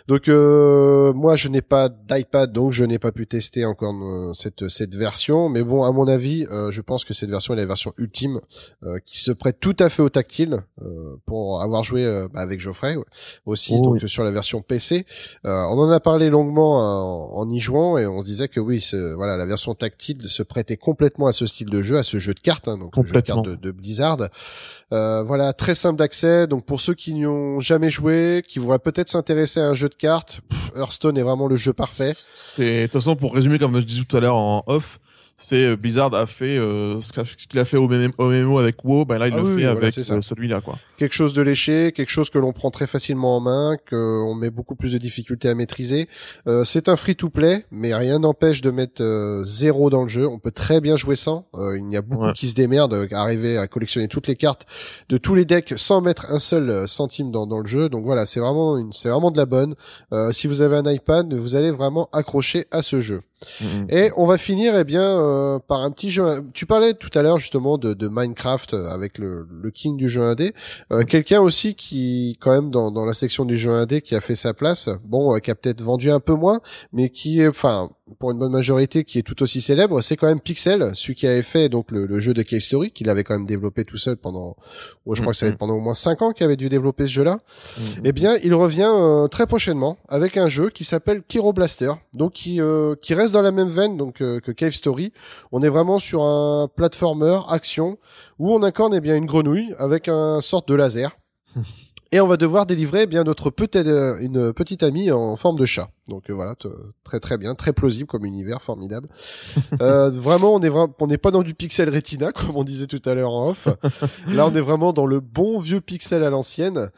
Donc euh, moi je n'ai pas d'iPad donc je n'ai pas pu tester encore euh, cette cette version. Mais bon à mon avis, euh, je pense que cette version est la version ultime euh, qui se prête tout à fait au tactile euh, pour avoir joué bah, avec Geoffrey ouais, aussi Oh, donc euh, sur la version PC. Euh, on en a parlé longuement euh, en, en y jouant et on se disait que oui, ce- voilà, la version tactile se prêtait complètement à ce style de jeu, à ce jeu de cartes, hein, donc le jeu de Complètement. cartes de, de Blizzard. Euh, voilà, très simple d'accès. Donc pour ceux qui n'y ont jamais joué, qui voudraient peut-être s'intéresser à un jeu de cartes, Hearthstone est vraiment le jeu parfait. C'est de toute façon pour résumer comme je disais tout à l'heure en off, c'est euh, Blizzard a fait euh, ce qu'il a fait au MMO, avec WoW, ben là il Ah le oui, fait oui, avec euh, celui-là quoi. quelque chose de léché, quelque chose que l'on prend très facilement en main, qu'on met beaucoup plus de difficultés à maîtriser. Euh, c'est un free-to-play, mais rien n'empêche de mettre euh, zéro dans le jeu. On peut très bien jouer sans. Euh, il y a beaucoup Ouais. qui se démerdent à arriver à collectionner toutes les cartes de tous les decks sans mettre un seul centime dans, dans le jeu. Donc voilà, c'est vraiment une, c'est vraiment de la bonne. Euh, si vous avez un iPad, vous allez vraiment accrocher à ce jeu. Mhm. Et on va finir eh bien euh, par un petit jeu. Tu parlais tout à l'heure justement de, de Minecraft euh, avec le, le king du jeu indé. Euh, Quelqu'un aussi qui quand même dans, dans la section du jeu indé qui a fait sa place. Bon, euh, qui a peut-être vendu un peu moins, mais qui est enfin pour une bonne majorité qui est tout aussi célèbre, c'est quand même Pixel, celui qui avait fait donc le, le jeu de Cave Story qu'il avait quand même développé tout seul pendant. oh, je crois que ça va être pendant au moins cinq ans qu'il avait dû développer ce jeu-là. Eh bien, il revient euh, très prochainement avec un jeu qui s'appelle Kero Blaster, donc qui euh, qui reste dans la même veine donc euh, que Cave Story. On est vraiment sur un platformer action où on incarne eh bien une grenouille avec un sorte de laser. Et on va devoir délivrer eh bien notre peut-être euh, une petite amie en forme de chat. Donc euh, voilà, très très bien, très plausible comme univers, formidable. Euh, vraiment, on est on n'est pas dans du pixel retina comme on disait tout à l'heure en off. Là, on est vraiment dans le bon vieux pixel à l'ancienne.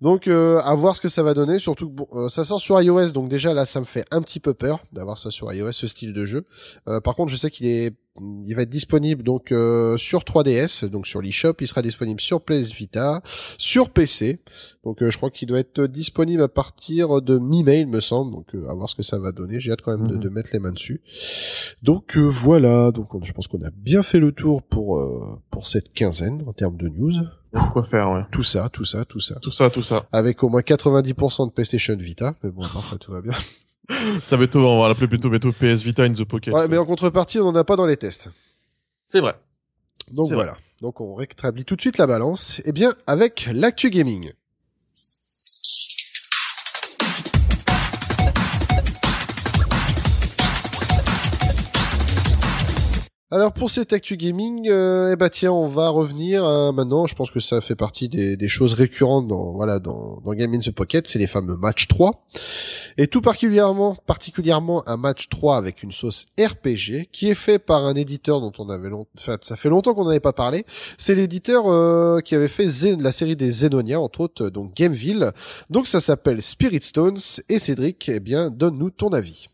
Donc euh, à voir ce que ça va donner, surtout euh, ça sort sur iOS, donc déjà là ça me fait un petit peu peur d'avoir ça sur iOS, ce style de jeu. Euh, par contre je sais qu'il est il va être disponible donc euh, sur 3DS, donc sur l'eShop, il sera disponible sur PS Vita, sur PC. Donc euh, je crois qu'il doit être disponible à partir de mi-mai il me semble, à voir ce que ça va donner. J'ai hâte quand même de, Mhm. de mettre les mains dessus. Donc euh, voilà, donc on- je pense qu'on a bien fait le tour pour euh, pour cette quinzaine en termes de news. Quoi faire, ouais. Tout ça, tout ça, tout ça Tout ça, tout ça. avec au moins 90% de PlayStation Vita. Mais bon, à part ça, tout va bien. Ça va être, on va l'appeler plutôt, plutôt PS Vita in the Pocket. Ouais, mais en contrepartie, on n'en a pas dans les tests. C'est vrai. Donc voilà. Donc on rétablit tout de suite la balance. Eh bien, avec l'actu gaming. Alors pour cette actu gaming, euh, eh ben tiens, on va revenir euh, maintenant. Je pense que ça fait partie des, des choses récurrentes dans voilà dans, dans Game in the Pocket, c'est les fameux matchs 3. Et tout particulièrement particulièrement un match 3 avec une sauce RPG qui est fait par un éditeur dont on avait long... enfin, ça fait longtemps qu'on n'avait pas parlé. C'est l'éditeur euh, qui avait fait Zen- la série des Zenonia entre autres, donc Gameville. Donc ça s'appelle Spirit Stones et Cédric, eh bien donne-nous ton avis.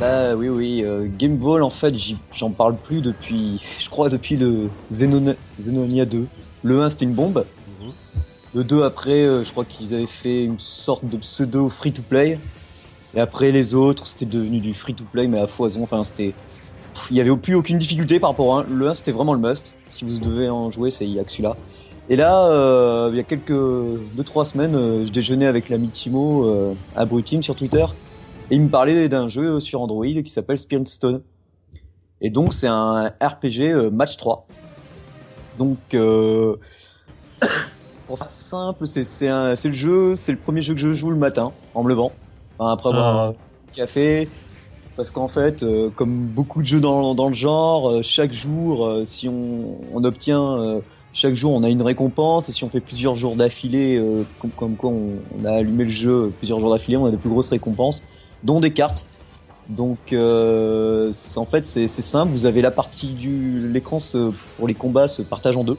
Bah oui, oui. Euh, Game Ball, en fait, j'en parle plus depuis, je crois, depuis le Zenon- Zenonia 2. Le 1, c'était une bombe. Le 2, après, euh, je crois qu'ils avaient fait une sorte de pseudo free-to-play. Et après, les autres, c'était devenu du free-to-play, mais à foison. Enfin, c'était. Il y avait plus aucune difficulté par rapport à un. Le 1, c'était vraiment le must. Si vous devez en jouer, c'est y a que celui-là. Et là, euh, il y a quelques deux trois semaines, je déjeunais avec l'ami Timo à Brutim sur Twitter, et il me parlait d'un jeu sur Android qui s'appelle Spirit Stone. Et donc c'est un RPG euh, match 3. Donc euh, pour faire simple, c'est un- le jeu, c'est le premier jeu que je joue le matin en me levant, Enfin, après avoir Ah. euh, café. Parce qu'en fait, euh, comme beaucoup de jeux dans, dans le genre, euh, chaque jour, euh, si on, on obtient euh, chaque jour on a une récompense et si on fait plusieurs jours d'affilée, euh, comme, comme quoi on, on a allumé le jeu plusieurs jours d'affilée, on a des plus grosses récompenses, dont des cartes. Donc euh, en fait c'est simple, vous avez la partie du l'écran pour les combats se partage en deux.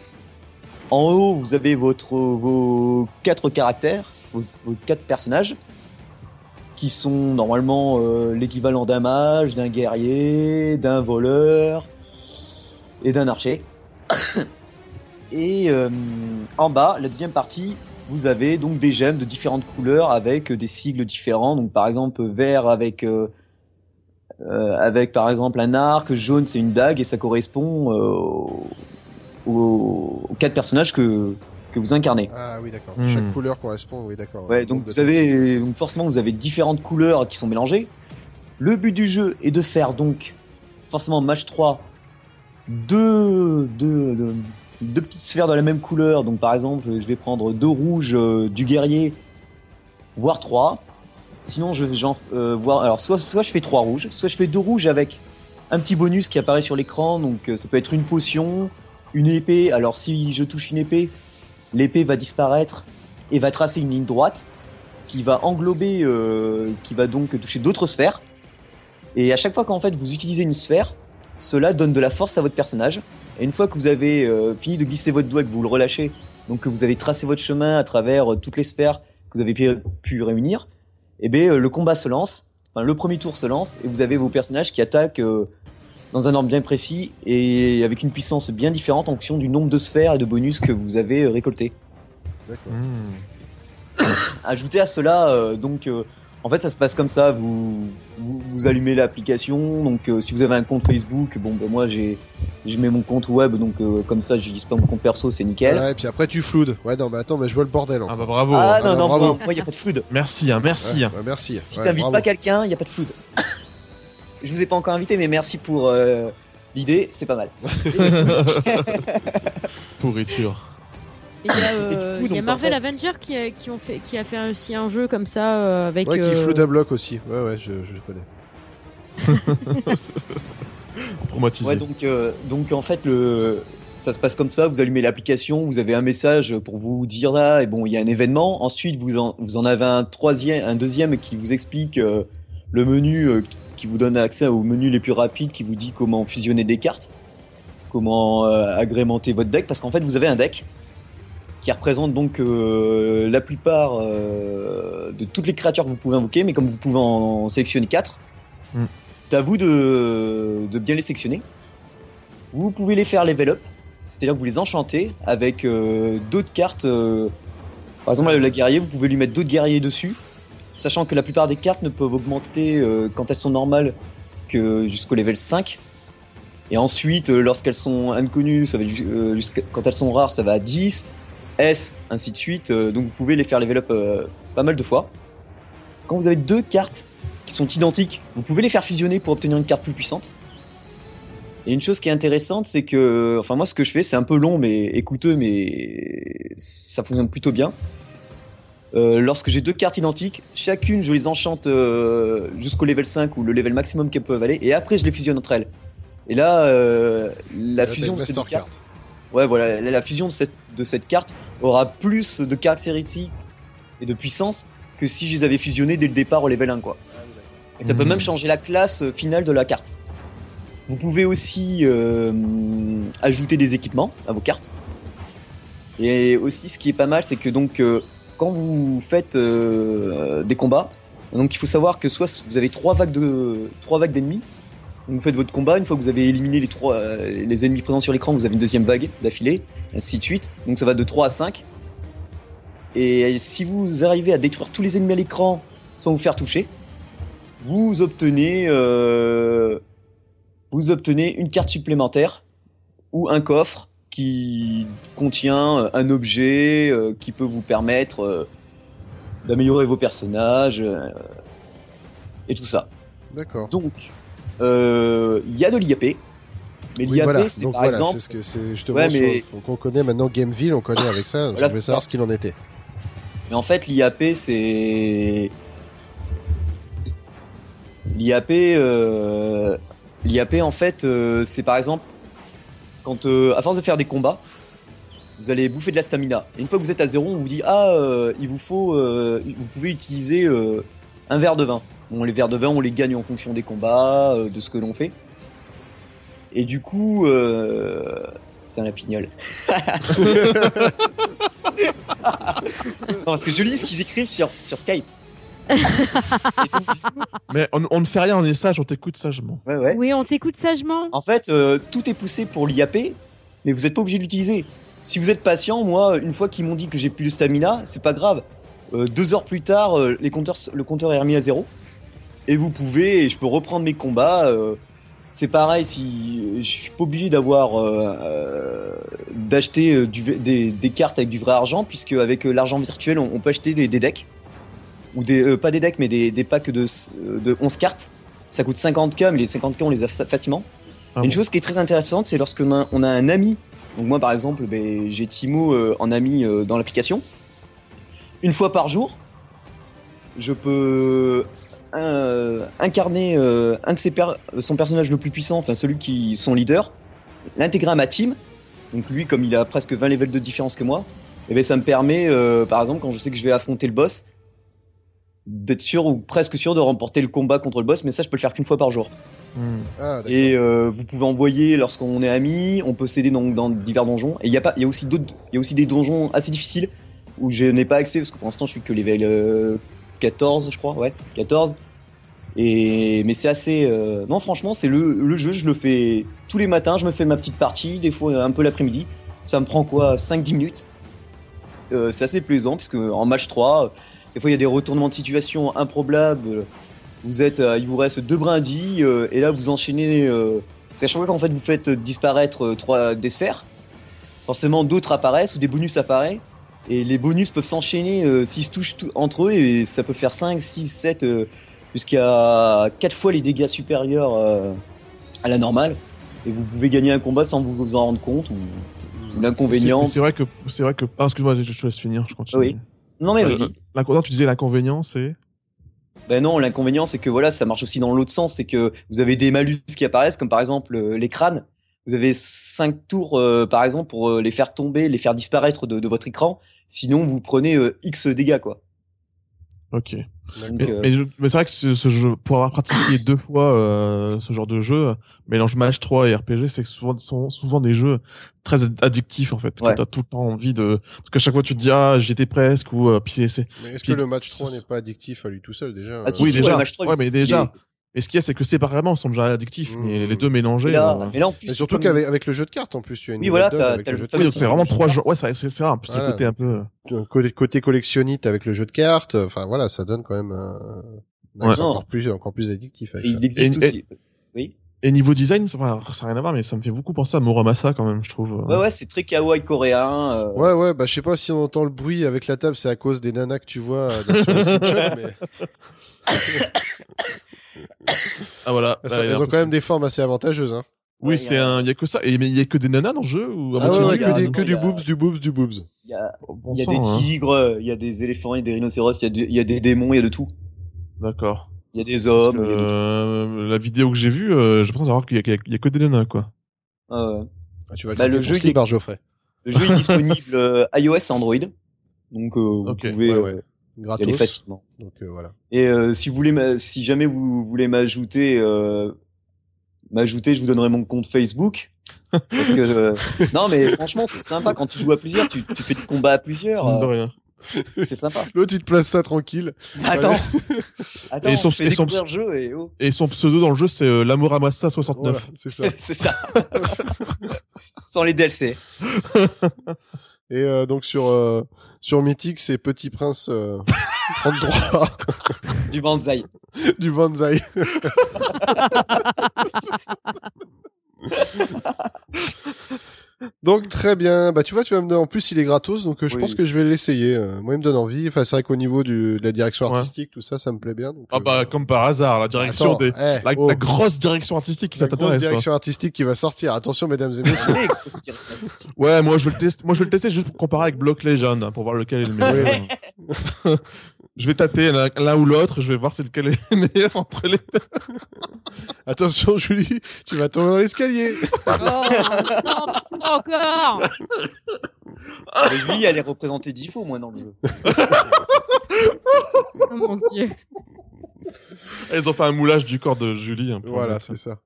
En haut vous avez votre vos quatre caractères, vos, vos quatre personnages qui sont normalement euh, l'équivalent d'un mage, d'un guerrier, d'un voleur et d'un archer. Et euh, en bas, la deuxième partie, vous avez donc des gemmes de différentes couleurs avec des sigles différents. Donc par exemple vert avec euh, euh, avec par exemple un arc, jaune c'est une dague et ça correspond euh, aux, quatre personnages que que vous incarnez. Ah oui, d'accord. Hmm. Chaque couleur correspond, oui, d'accord. Ouais, donc vous avez donc forcément vous avez différentes couleurs qui sont mélangées. Le but du jeu est de faire donc forcément match 3 deux, deux, deux, deux petites sphères de la même couleur. Donc par exemple, je vais prendre deux rouges euh, du guerrier, voire trois. Sinon, je euh, voir. Alors, soit soit je fais trois rouges, soit je fais deux rouges avec un petit bonus qui apparaît sur l'écran. Donc, euh, ça peut être une potion, une épée. Alors, si je touche une épée, l'épée va disparaître et va tracer une ligne droite qui va englober, euh, qui va donc toucher d'autres sphères. Et à chaque fois qu'en fait vous utilisez une sphère, cela donne de la force à votre personnage. Et une fois que vous avez euh, fini de glisser votre doigt et que vous le relâchez, donc que vous avez tracé votre chemin à travers euh, toutes les sphères que vous avez pu, pu réunir, et bien euh, le combat se lance. Enfin, le premier tour se lance et vous avez vos personnages qui attaquent euh, dans un ordre bien précis et avec une puissance bien différente en fonction du nombre de sphères et de bonus que vous avez euh, récoltés. D'accord. Hmm. Ajouter à cela, euh, donc, euh, en fait, ça se passe comme ça. Vous, vous, vous allumez l'application. Donc, euh, si vous avez un compte Facebook, bon, ben moi, j'ai, je mets mon compte web. Donc, euh, comme ça, j'utilise pas mon compte perso, c'est nickel. Voilà, et puis après tu floudes. Ouais, non, mais attends, mais je vois le bordel. en Ah bah bravo. Ah Ah, non, non, bravo. moi, il y a pas de flood. Merci, hein, merci. Ouais, ouais, merci. Si Ouais, t'invites bravo. pas quelqu'un, il y a pas de flood. je vous ai pas encore invité, mais merci pour euh, l'idée. C'est pas mal. Pourriture. Il y a, euh, coup, il y a donc, Marvel Avenger qui a, qui, ont fait, qui a fait aussi un jeu comme ça euh, avec. Ouais, qui euh, flood à bloc aussi. Ouais, ouais, je, je connais. Traumatisé. Ouais, donc, euh, donc en fait, le, ça se passe comme ça. Vous allumez l'application, vous avez un message pour vous dire là, et bon, il y a un événement. Ensuite, vous en, vous en avez un troisième, un deuxième qui vous explique euh, le menu, euh, qui vous donne accès aux menus les plus rapides, qui vous dit comment fusionner des cartes, comment euh, agrémenter votre deck, parce qu'en fait, vous avez un deck qui représente donc euh, la plupart euh, de toutes les créatures que vous pouvez invoquer, mais comme vous pouvez en sélectionner quatre, Mm. c'est à vous de, de bien les sélectionner. Vous pouvez les faire level up, c'est-à-dire que vous les enchantez avec euh, d'autres cartes. par exemple, la guerrier, vous pouvez lui mettre d'autres guerriers dessus, sachant que la plupart des cartes ne peuvent augmenter quand elles sont normales que jusqu'au level 5. Et ensuite, lorsqu'elles sont inconnues, ça va euh, jusqu'à- quand elles sont rares, ça va à 10, S, ainsi de suite. Euh, donc vous pouvez les faire level up euh, pas mal de fois. Quand vous avez deux cartes qui sont identiques, vous pouvez les faire fusionner pour obtenir une carte plus puissante. Et une chose qui est intéressante, c'est que, enfin moi ce que je fais, c'est un peu long mais écouteux, mais ça fonctionne plutôt bien. Euh, lorsque j'ai deux cartes identiques, chacune je les enchante euh, jusqu'au level 5 ou le level maximum qu'elles peuvent aller, et après je les fusionne entre elles. Et là, euh, la fusion de ces deux cartes, ouais voilà, la, fusion de cette, de cette carte aura plus de caractéristiques et de puissance que si je les avais fusionnés dès le départ au level 1 quoi. Et ça peut Mhm. même changer la classe euh, finale de la carte. Vous pouvez aussi euh, ajouter des équipements à vos cartes. Et aussi, ce qui est pas mal, c'est que donc euh, quand vous faites euh, des combats, donc il faut savoir que soit vous avez trois vagues de trois vagues d'ennemis. Donc, Vous faites votre combat, une fois que vous avez éliminé les trois euh, les ennemis présents sur l'écran, vous avez une deuxième vague d'affilée, ainsi de suite. Donc ça va de 3 à 5. Et si vous arrivez à détruire tous les ennemis à l'écran sans vous faire toucher, vous obtenez euh, vous obtenez une carte supplémentaire ou un coffre qui contient euh, un objet euh, qui peut vous permettre d'améliorer vos personnages et tout ça. D'accord. Donc, euh, il y a de l'IAP, mais Oui, l'IAP voilà. c'est par voilà, exemple c'est ce que c'est justement Ouais, mais- sur- qu'on connaît maintenant Gameville, on connaît avec ça. Voilà, je voulais savoir ça. ce qu'il en était. Mais en fait, l'IAP, c'est l'IAP. Euh... L'IAP, en fait, euh, c'est par exemple quand, euh, à force de faire des combats, vous allez bouffer de la stamina. Et une fois que vous êtes à zéro, on vous dit ah, euh, il vous faut, euh, vous pouvez utiliser un verre de vin. Bon, les verres de vin, on les gagne en fonction des combats, euh, de ce que l'on fait. Et du coup, euh... putain la pignole. non, parce que je lis ce qu'ils écrivent sur, sur Skype. Mais on, on ne fait rien, on est sage, on t'écoute sagement. ouais, ouais. Oui, on t'écoute sagement. En fait, euh, tout est poussé pour l'IAP, mais vous n'êtes pas obligé de l'utiliser. Si vous êtes patient, moi, une fois qu'ils m'ont dit que j'ai plus de stamina, c'est pas grave. Euh, deux heures plus tard, euh, les compteurs, le compteur est remis à zéro. Et vous pouvez, et je peux reprendre mes combats. euh, c'est pareil, si je suis pas obligé d'avoir euh, euh, d'acheter des, des cartes avec du vrai argent, puisque avec l'argent virtuel, on, on peut acheter des, des decks ou des euh, pas des decks, mais des, des packs de, de 11 cartes. Ça coûte 50k, mais les 50k on les a fa- facilement. Ah Une chose qui est très intéressante, c'est lorsqu'on a, on a un ami. Donc moi, par exemple, ben, j'ai Timo en ami dans l'application. Une fois par jour, je peux euh, incarner euh, un de ses per- son personnage le plus puissant, enfin celui qui son leader, l'intégrer à ma team. Donc lui, comme il a presque 20 levels de différence que moi, et ben ça me permet, euh, par exemple, quand je sais que je vais affronter le boss, d'être sûr ou presque sûr de remporter le combat contre le boss. Mais ça, je peux le faire qu'une fois par jour. Hmm. Ah. Et euh, vous pouvez envoyer lorsqu'on est amis, on peut s'aider donc dans divers donjons. Et il y a pas, il y a aussi d'autres, il y a aussi des donjons assez difficiles où je n'ai pas accès parce que pour l'instant je suis que level euh, 14, je crois, ouais, 14. Et mais c'est assez, euh, non franchement c'est le, jeu, je le fais tous les matins, je me fais ma petite partie, des fois un peu l'après-midi. Ça me prend quoi, 5-10 minutes? Euh, c'est assez plaisant puisque en match 3, des fois il y a des retournements de situation improbables. Vous êtes, euh, il vous reste deux brindilles et là vous enchaînez. Parce qu'à chaque fois qu'en fait vous faites disparaître trois des sphères, forcément d'autres apparaissent ou des bonus apparaissent. Et les bonus peuvent s'enchaîner euh, s'ils se touchent tout- entre eux et ça peut faire 5, 6, 7, euh, jusqu'à 4 fois les dégâts supérieurs euh, à la normale. Et vous pouvez gagner un combat sans vous en rendre compte. Ou, ou l'inconvénient. C'est vrai que c'est vrai que ah, excuse-moi, je je te laisse finir, je continue. Oui. Non mais vas-y. l'inconvénient, tu disais l'inconvénient, c'est? Ben non, l'inconvénient c'est que voilà, ça marche aussi dans l'autre sens, c'est que vous avez des malus qui apparaissent, comme par exemple euh, les crânes. Vous avez cinq tours, euh, par exemple, pour euh, les faire tomber, les faire disparaître de, de votre écran. Sinon, vous prenez euh, X dégâts, quoi. ok. Donc, Mais, euh, mais, c'est vrai que ce, ce jeu, pour avoir pratiqué deux fois euh, ce genre de jeu, mélange match 3 et RPG, c'est souvent sont souvent des jeux très ad- addictifs en fait. Ouais. Tu as tout le temps envie de parce qu'à chaque fois tu te dis ah j'y étais presque ou euh, puis c'est Mais est-ce Puis- que le match 3 ça- n'est pas addictif à lui tout seul déjà Ah, si, euh, oui si, déjà. ouais, match 3, ouais, mais déjà. Et ce qu'il y a c'est que séparément ils sont déjà addictifs, Mmh. mais les deux mélangés. là, euh, mais là, en plus, Mais surtout comme- qu'avec avec le jeu de cartes en plus, tu as une Oui, voilà, t'as- le le jeu de cartes. c'est vraiment trois genres. Ouais, c'est c'est rare. En plus, Voilà. le côté un peu. Euh, côté, côté collectionnite avec le jeu de cartes, enfin voilà, ça donne quand même un, un Ouais. encore plus encore plus addictif avec ça. il existe Et- aussi. Oui. Et niveau design, ça n'a rien à voir, mais ça me fait beaucoup penser à Muramasa quand même, je trouve. Ouais, ouais, c'est très kawaii coréen. euh, Ouais ouais, bah je sais pas si on entend le bruit avec la table, c'est à cause des nanas que tu vois euh, dans- mais Ah voilà. ça- Là, il y a elles un ont quand même des formes assez avantageuses hein. Oui, Ouais, c'est a- un. Il y a que ça. Et mais il y a que des nanas dans le jeu ou à Ah ouais, il y que, a- des, que du boobs, du boobs, du boobs. Il y a, Bon il y a sang, des hein. tigres, il y a des éléphants, il y a des rhinocéros, il y a, des- il y a des démons, il y a de tout. D'accord. Il y a des hommes, que, il y a de tout. euh, la vidéo que j'ai vue, euh, j'ai l'impression d'avoir qu'il y, a- y que des nanas quoi. Euh, Ah, tu vas Bah, le jeu est- par Geoffrey. le jeu est disponible euh, iOS et Android. Donc euh, vous pouvez ouais, ouais. y aller Gratos. facilement. Donc euh, voilà. Et euh, si vous voulez, si jamais vous voulez m'ajouter, euh, m'ajouter, je vous donnerai mon compte Facebook. Parce que euh, non, mais franchement, c'est sympa quand tu joues à plusieurs. Tu, tu fais des combats à plusieurs. De rien. c'est sympa. L'autre il te place ça tranquille. Attends, attends, Et son- fais et son- découvrir le jeu et oh. Et son pseudo dans le jeu, c'est euh, Lamuramasa 69. Voilà, c'est ça. c'est ça. Sans les DLC. Et euh, donc sur euh, sur Mythic, c'est Petit Prince euh, 33 Du bonsaï. du Banzai. Donc très bien. Bah tu vois, tu vas me donner. En plus, il est gratos, donc euh, je Oui. pense que je vais l'essayer. Euh, moi, il me donne envie. Enfin, c'est vrai qu'au niveau du, de la direction Ouais. artistique, tout ça, ça me plaît bien. donc, Ah euh, bah comme par hasard, la direction attends, des eh, la, oh, la grosse direction artistique qui ça la grosse t'intéresse. toi. direction artistique qui va sortir. Attention, mesdames et messieurs. Ouais, moi je vais le tester. Moi je vais le tester juste pour comparer avec Block Legend hein, pour voir lequel est le meilleur. je vais tâter l'un ou l'autre. Je vais voir c'est lequel est le meilleur entre les deux. Attention, Julie, tu vas tomber dans l'escalier. Oh, non, pas encore Mais Julie, elle est représentée dix fois au moins dans le jeu. Oh mon dieu. Ils ont fait un moulage du corps de Julie. un peu. voilà, c'est ça.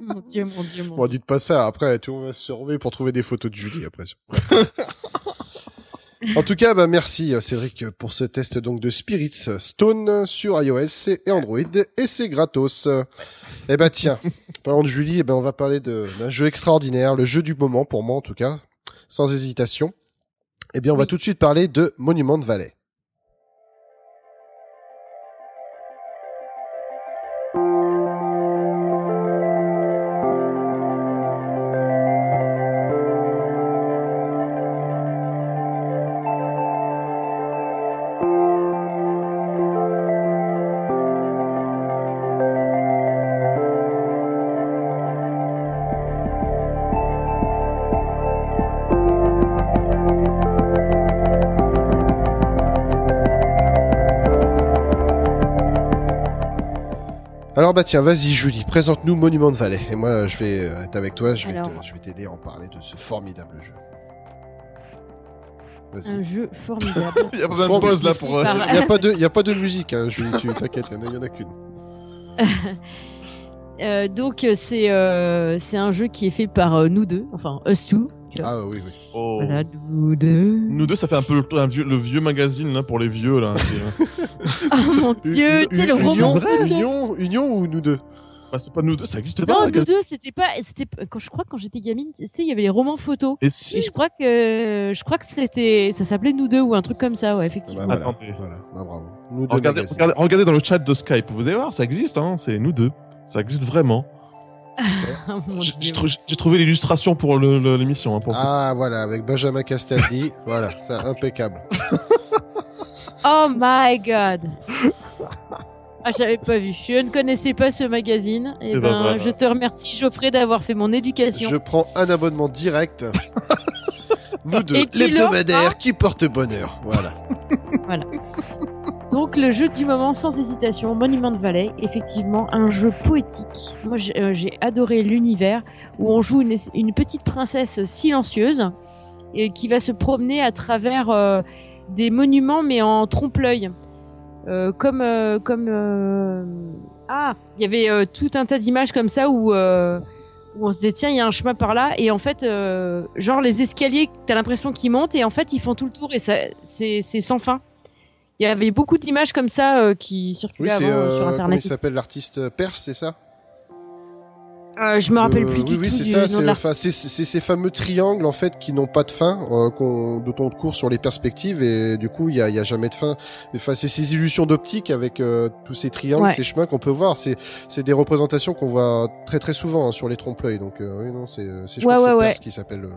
Mon dieu, mon dieu, mon Bon, dieu. dites pas ça. Après, tout le monde va se surveiller pour trouver des photos de Julie après. En tout cas, bah, merci Cédric pour ce test donc de Spirits Stone sur iOS et Android et c'est gratos. Eh ben tiens, parlant de Julie, eh ben on va parler d'un jeu extraordinaire, le jeu du moment pour moi en tout cas, sans hésitation. Eh bien, on va tout de suite parler de Monument Valley. Alors bah tiens, vas-y Julie, présente-nous Monument de Valley. Et moi, je vais euh, être avec toi, je vais Alors. te- je vais t'aider à en parler de ce formidable jeu. Un jeu formidable. Il y a pas de pause là pour. euh, Par- Il n'y a, pas de- y a pas de musique, hein, Julie, tu t'inquiètes, il y en a- qu'une. Euh, donc euh, c'est euh, c'est un jeu qui est fait par euh, nous deux, enfin us two. Tu vois. Ah oui, oui. oh. Voilà, nous deux. Nous deux, ça fait un peu le, un vieux, le vieux magazine là pour les vieux là. C'est- Oh mon dieu, tu sais le Union, roman. photo. Union, Union ou nous deux? Bah, c'est pas nous deux, ça existe pas. Non, nous deux, c'était pas, c'était quand je crois quand j'étais gamine, tu sais, il y avait les romans photos. Et Et si je crois que, je crois que c'était, ça s'appelait nous deux ou un truc comme ça, ouais, Bah, effectivement. voilà, Attendez. voilà. Bah, bravo. Nous deux regardez, regardez, regardez dans le chat de Skype, vous allez voir, ça existe, hein, c'est nous deux. Ça existe vraiment. Oh mon J'ai trouvé l'illustration pour l'émission. Hein, Ah voilà, avec Benjamin Castaldi, voilà, c'est impeccable. Oh my god. Ah, j'avais pas vu. Je ne connaissais pas ce magazine. Et, Eh ben, ben, voilà. je te remercie, Geoffrey, d'avoir fait mon éducation. Je prends un abonnement direct. Nous deux, Et l'hebdomadaire qui porte bonheur. Voilà. Donc, le jeu du moment, sans hésitation, Monument de Valley, effectivement, un jeu poétique. Moi, j'ai euh, adoré l'univers où on joue une, une petite princesse silencieuse et qui va se promener à travers euh, des monuments, mais en trompe-l'œil. Euh, comme euh, comme euh, ah il y avait euh, tout un tas d'images comme ça où euh, où on se dit tiens il y a un chemin par là et en fait euh, genre les escaliers t'as l'impression qu'ils montent et en fait ils font tout le tour et ça c'est sans fin il y avait beaucoup d'images comme ça euh, qui Oui, circulaient c'est avant euh, euh, sur comment il internet s'appelle l'artiste Perse, c'est ça Euh, je me rappelle Euh, plus oui, du oui, tout c'est du ça. C'est c'est- c'est ces fameux triangles en fait qui n'ont pas de fin, euh, dont on court sur les perspectives et du coup il y a, il y a jamais de fin. Enfin, c'est ces illusions d'optique avec euh, tous ces triangles, Ouais. ces chemins qu'on peut voir. C'est c'est des représentations qu'on voit très très souvent hein, sur les trompe-l'œil. Donc euh, oui non, c'est c'est Ouais, ouais, c'est ouais. Qui s'appelle.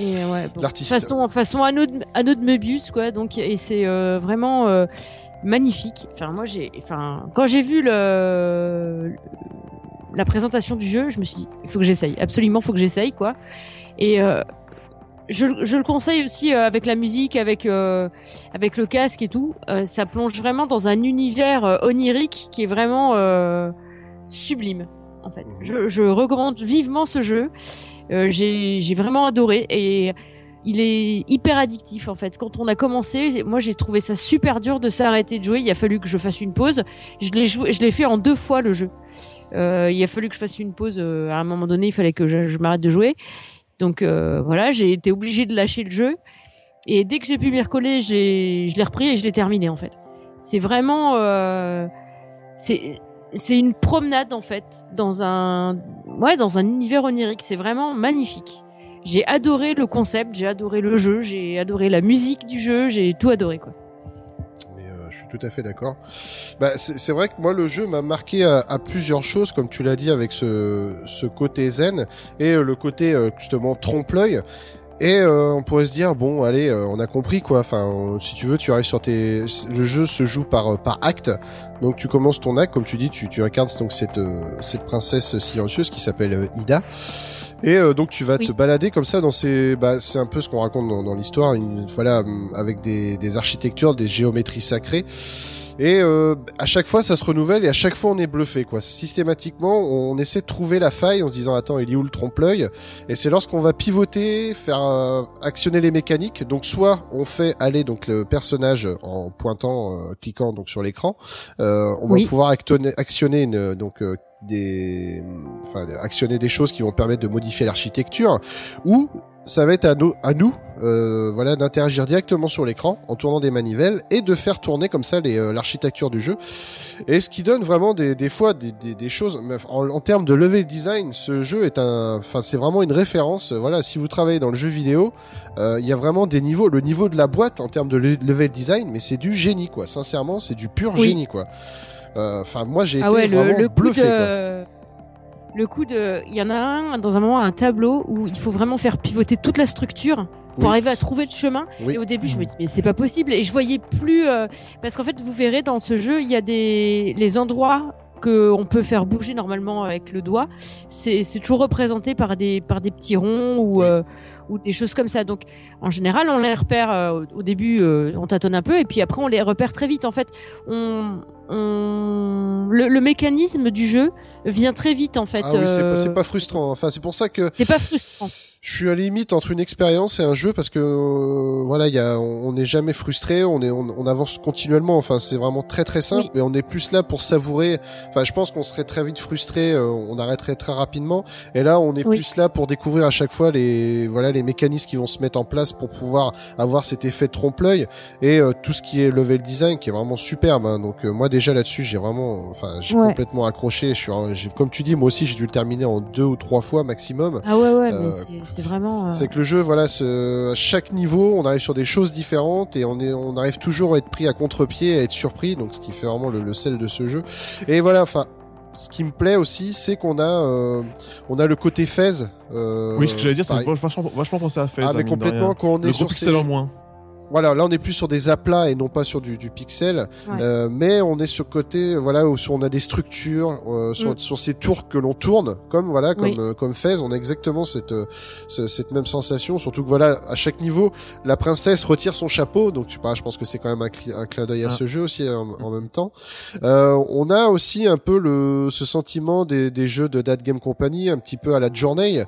Euh, donc, le- Et ouais, bon. L'artiste. Façon, façon anneau de, anneau de Möbius, quoi. Donc, et c'est euh, vraiment euh, magnifique. Enfin, moi, j'ai, enfin, quand j'ai vu le, la présentation du jeu, je me suis dit, il faut que j'essaye. Absolument, faut que j'essaye, quoi. Et euh, je, je le conseille aussi avec la musique, avec euh, avec le casque et tout. Euh, ça plonge vraiment dans un univers onirique qui est vraiment sublime. En fait, je, je recommande vivement ce jeu. Euh, j'ai vraiment adoré et il est hyper addictif en fait. Quand on a commencé, moi j'ai trouvé ça super dur de s'arrêter de jouer. Il a fallu que je fasse une pause. Je l'ai joué, je l'ai fait en deux fois le jeu. Euh, il a fallu que je fasse une pause. euh, à un moment donné, il fallait que je, je m'arrête de jouer. Donc euh, voilà, j'ai été obligée de lâcher le jeu. Et dès que j'ai pu m'y recoller, j'ai, je l'ai repris et je l'ai terminé en fait. C'est vraiment, euh, c'est, c'est une promenade en fait dans un, ouais, dans un univers onirique. C'est vraiment magnifique. J'ai adoré le concept, j'ai adoré le jeu, j'ai adoré la musique du jeu, j'ai tout adoré quoi. Mais euh, je suis tout à fait d'accord. Bah, c'est vrai que moi le jeu m'a marqué à, à plusieurs choses, comme tu l'as dit, avec ce, ce côté zen et euh, le côté euh, justement trompe-l'œil. Et euh, on pourrait se dire bon allez euh, on a compris quoi. Enfin euh, si tu veux tu arrives sur tes le jeu se joue par euh, par acte. Donc tu commences ton acte comme tu dis tu, tu incarnes donc cette euh, cette princesse silencieuse qui s'appelle Ida. Et euh, donc tu vas Oui. te balader comme ça dans ces bah c'est un peu ce qu'on raconte dans, dans l'histoire une voilà avec des des architectures des géométries sacrées et euh, à chaque fois, ça se renouvelle et à chaque fois, on est bluffé. Quoi. Systématiquement, on essaie de trouver la faille en se disant attends, il est où le trompe-l'œil? Et c'est lorsqu'on va pivoter, faire euh, actionner les mécaniques. Donc soit on fait aller donc le personnage en pointant, euh, cliquant donc sur l'écran. Euh, on Oui. va pouvoir actionner une, donc euh, des, enfin actionner des choses qui vont permettre de modifier l'architecture. Ou ça va être à nous, à nous euh, voilà, d'interagir directement sur l'écran en tournant des manivelles et de faire tourner comme ça euh, l'architecture du jeu. Et ce qui donne vraiment des, des fois des, des, des choses. En, en termes de level design, ce jeu est un, enfin c'est vraiment une référence. Voilà, si vous travaillez dans le jeu vidéo, euh, il y a vraiment des niveaux. Le niveau de la boîte en termes de le- level design, mais c'est du génie quoi. Sincèrement, c'est du pur Oui. génie quoi. Euh, Enfin, moi j'ai Ah été ouais, le, vraiment le bluffé quoi. Le coup de. Il y en a un, dans un moment, un tableau où il faut vraiment faire pivoter toute la structure pour Oui. arriver à trouver le chemin. Oui. Et au début, je me dis, mais c'est pas possible. Et je voyais plus. euh, Parce qu'en fait, vous verrez dans ce jeu, il y a des. Les endroits que on peut faire bouger normalement avec le doigt, c'est c'est toujours représenté par des par des petits ronds ou Oui. euh, ou des choses comme ça. Donc en général, on les repère euh, au- début, euh, on tâtonne un peu et puis après on les repère très vite. En fait, on on le, le mécanisme du jeu vient très vite en fait. Ah oui, c'est euh, pas, c'est pas frustrant. Enfin, c'est pour ça que c'est pas frustrant. Je suis à la limite entre une expérience et un jeu parce que euh, voilà, il y a, on n'est jamais frustré, on est, on, on avance continuellement. Enfin, c'est vraiment très très simple, Oui. mais on est plus là pour savourer. Enfin, je pense qu'on serait très vite frustré, euh, on arrêterait très rapidement. Et là, on est Oui. plus là pour découvrir à chaque fois les, voilà, les mécanismes qui vont se mettre en place pour pouvoir avoir cet effet trompe-l'œil et euh, tout ce qui est level design qui est vraiment superbe. hein. Donc euh, moi déjà là-dessus, j'ai vraiment, enfin, j'ai Ouais. complètement accroché. Je suis, comme tu dis, moi aussi, j'ai dû le terminer en deux ou trois fois maximum. Ah ouais ouais, Euh, mais c'est- vraiment. euh, C'est que le jeu, voilà, ce- à chaque niveau, on arrive sur des choses différentes et on est, on arrive toujours à être pris à contre-pied, à être surpris, donc ce qui fait vraiment le, le sel de ce jeu. Et voilà, enfin, ce qui me plaît aussi, c'est qu'on a, euh, on a le côté Fez. Euh, oui, ce que j'allais dire, c'est vachement, vachement pensé à Fez. Ah, hein, mais de complètement, quand on est Le sur ces... moins. Voilà, là on est plus sur des aplats et non pas sur du, du pixel, Ouais. Euh, mais on est sur le côté, voilà, où on a des structures, euh, sur, Mm. sur ces tours que l'on tourne, comme voilà, comme Oui. euh, comme Fez, on a exactement cette euh, ce- cette même sensation, surtout que voilà, à chaque niveau, la princesse retire son chapeau, donc tu vois, je pense que c'est quand même un, un clin d'œil à Ah. ce jeu aussi en, en même temps. Euh, on a aussi un peu le ce sentiment des, des jeux de That Game Company, un petit peu à la Journey,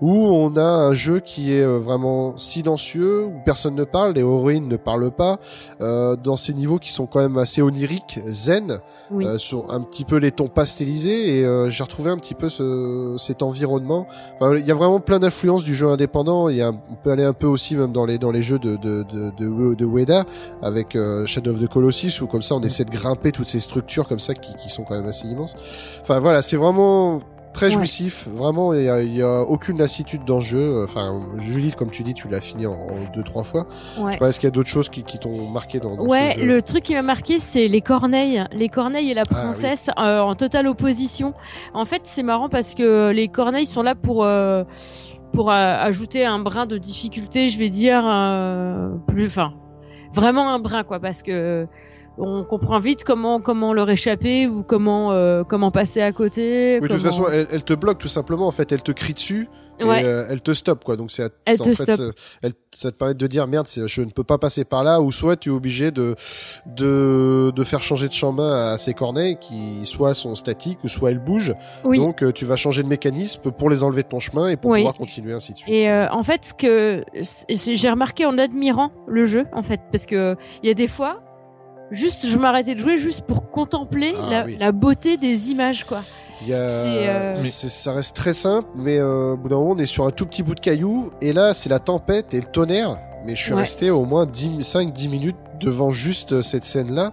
où on a un jeu qui est euh, vraiment silencieux, où personne ne parle, les héroïnes ne parlent pas, euh, dans ces niveaux qui sont quand même assez oniriques, zen, Oui. euh, sur un petit peu les tons pastelisés, et euh, j'ai retrouvé un petit peu ce, cet environnement. Enfin, il y a vraiment plein d'influences du jeu indépendant. Il y a, on peut aller un peu aussi même dans les dans les jeux de de de, de, de Ueda avec euh, Shadow of the Colossus, où comme ça on essaie de grimper toutes ces structures comme ça qui, qui sont quand même assez immenses. Enfin voilà, c'est vraiment très Ouais. jouissif. Vraiment, il y a, a aucune lassitude dans le jeu. Enfin, Julie, comme tu dis, tu l'as fini en, en deux trois fois. Ouais. Je sais pas, Est-ce qu'il y a d'autres choses qui, qui t'ont marqué dans, dans Ouais, ce jeu le truc qui m'a marqué, c'est les corneilles. Les corneilles et la Ah, oui. princesse euh, en totale opposition. En fait, c'est marrant parce que les corneilles sont là pour euh, pour euh, ajouter un brin de difficulté, je vais dire euh, plus, enfin, vraiment un brin quoi, parce que on comprend vite comment comment leur échapper ou comment euh, comment passer à côté. Oui, de toute façon, elle, elle te bloque tout simplement. En fait, elle te crie dessus. Et Ouais. euh, elle te stoppe quoi donc c'est Elle c'est- te en fait, stoppe. c'est- elle ça te permet de dire merde je ne peux pas passer par là ou soit tu es obligé de de de faire changer de chemin à ces corneilles qui soit sont statiques ou soit elles bougent oui. donc euh, tu vas changer de mécanisme pour les enlever de ton chemin et pour Oui. pouvoir continuer ainsi de suite Et euh, en fait, ce que j'ai remarqué en admirant le jeu, en fait, parce que il y a des fois, juste je m'arrêtais de jouer juste pour contempler Ah, la, oui. la beauté des images, quoi. Il y a, C'est, euh, ça reste très simple, mais euh, au bout d'un moment, on est sur un tout petit bout de caillou, et là, c'est la tempête et le tonnerre. Mais je suis Ouais. resté au moins 5-10 minutes devant juste cette scène-là.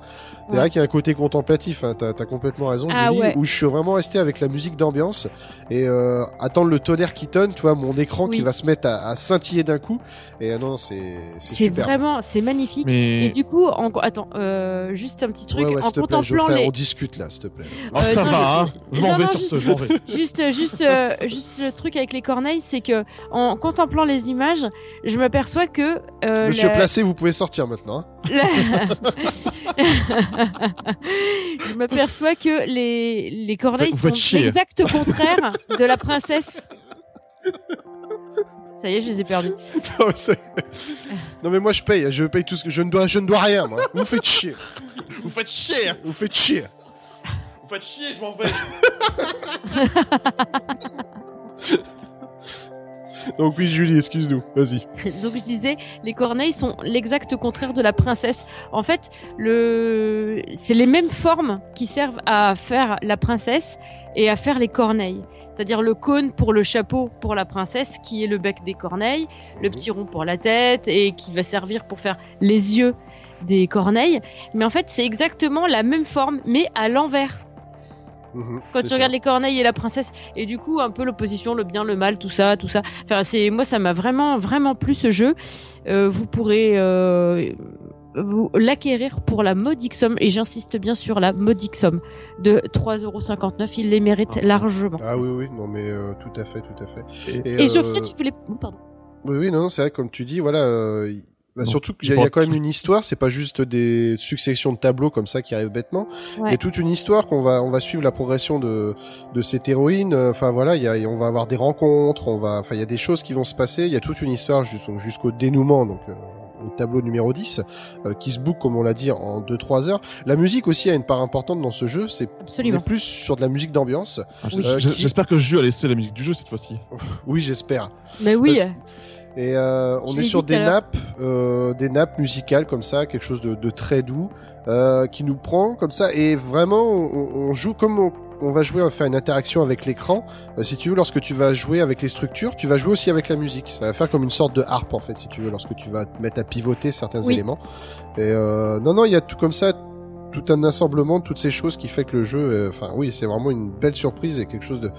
C'est Ouais. vrai qu'il y a un côté contemplatif, hein, t'as as complètement raison, Ah Julie, ouais. où je suis vraiment resté avec la musique d'ambiance et euh, attendre le tonnerre qui tonne, tu vois, mon écran qui va se mettre à, à scintiller d'un coup. Et euh, non, c'est c'est vraiment, c'est magnifique. Mais Et du coup, en, attends, euh, juste un petit truc, Ouais, ouais, en s'il te plaît, contemplant Geoffrey, les, on discute là, s'il te plaît. Oh, Euh, ça non, va, mais hein je m'en vais non, sur juste- ce, je m'en vais. juste, juste, euh, juste le truc avec les corneilles, c'est que en contemplant les images, je m'aperçois que euh, Monsieur la- Placé, vous pouvez sortir maintenant. hein. La- je m'aperçois que les, les corneilles Vous sont l'exact contraire de la princesse. Ça y est, je les ai perdus. non, mais c'est- non, mais moi je paye, je paye tout ce que je ne dois, je ne dois rien, moi. Vous faites chier, Vous faites chier vous faites chier. Vous faites chier, je m'en vais Donc oui, Julie, excuse-nous, vas-y. Donc je disais, les corneilles sont l'exact contraire de la princesse. En fait, le, c'est les mêmes formes qui servent à faire la princesse et à faire les corneilles. C'est-à-dire le cône pour le chapeau pour la princesse, qui est le bec des corneilles, le Mhm. petit rond pour la tête et qui va servir pour faire les yeux des corneilles. Mais en fait, c'est exactement la même forme, mais à l'envers. Mhm, Quand tu ça. regardes les corneilles et la princesse, et du coup un peu l'opposition, le bien, le mal, tout ça, tout ça. Enfin, c'est moi ça m'a vraiment vraiment plu ce jeu. Euh, vous pourrez euh, vous l'acquérir pour la modique somme, et j'insiste bien sur la modique somme de 3,59€. Il les mérite largement. Ah oui, oui, non mais euh, tout à fait, tout à fait. Et euh, Geoffrey, tu voulais, oh, pardon. Oui, oui, non, non, c'est vrai, comme tu dis, voilà, euh, Bah, surtout qu'il y, j'ai a- il y a quand même une histoire, c'est pas juste des successions de tableaux comme ça qui arrivent bêtement. Il y a toute une histoire qu'on va, on va suivre la progression de de cette héroïne. euh, Enfin voilà, il y a, on va avoir des rencontres, on va, enfin il y a des choses qui vont se passer. Il y a toute une histoire jus- jusqu'au dénouement, donc euh, au tableau numéro 10, euh, qui se boucle comme on l'a dit en 2-3 heures. La musique aussi a une part importante dans ce jeu. C'est plus sur de la musique d'ambiance. Ah, Oui. j'- j'- qui- J'espère que Ju a laissé la musique du jeu cette fois-ci. Oui, j'espère. Mais oui, Parce- Et euh, on est sur des nappes, euh, des nappes musicales comme ça, quelque chose de, de très doux, euh, qui nous prend comme ça. Et vraiment, on, on joue comme on, on va jouer, on va faire une interaction avec l'écran. Euh, si tu veux, lorsque tu vas jouer avec les structures, tu vas jouer aussi avec la musique. Ça va faire comme une sorte de harpe en fait, si tu veux, lorsque tu vas te mettre à pivoter certains Oui. éléments. Et euh, non, non, il y a tout comme ça. Tout un assemblement de toutes ces choses qui fait que le jeu, euh, enfin oui, c'est vraiment une belle surprise et quelque chose de,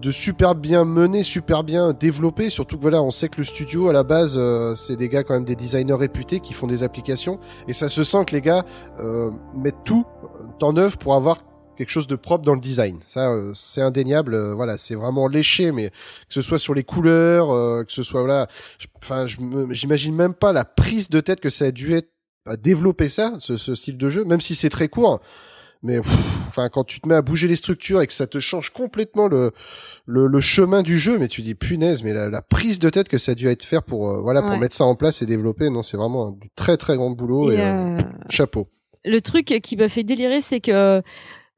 de super bien mené, super bien développé. Surtout que voilà, on sait que le studio à la base, euh, c'est des gars quand même des designers réputés qui font des applications et ça se sent que les gars euh, mettent tout en œuvre pour avoir quelque chose de propre dans le design. Ça, euh, c'est indéniable. euh, voilà, c'est vraiment léché, mais que ce soit sur les couleurs, euh, que ce soit voilà, enfin, j'imagine même pas la prise de tête que ça a dû être à développer ça, ce, ce style de jeu, même si c'est très court. Mais enfin, quand tu te mets à bouger les structures et que ça te change complètement le le, le chemin du jeu, mais tu dis punaise, mais la, la prise de tête que ça a dû être faire pour euh, voilà pour mettre ça en place et développer, non, c'est vraiment du très très grand boulot et, Et, euh, euh, chapeau. le truc qui m'a fait délirer, c'est que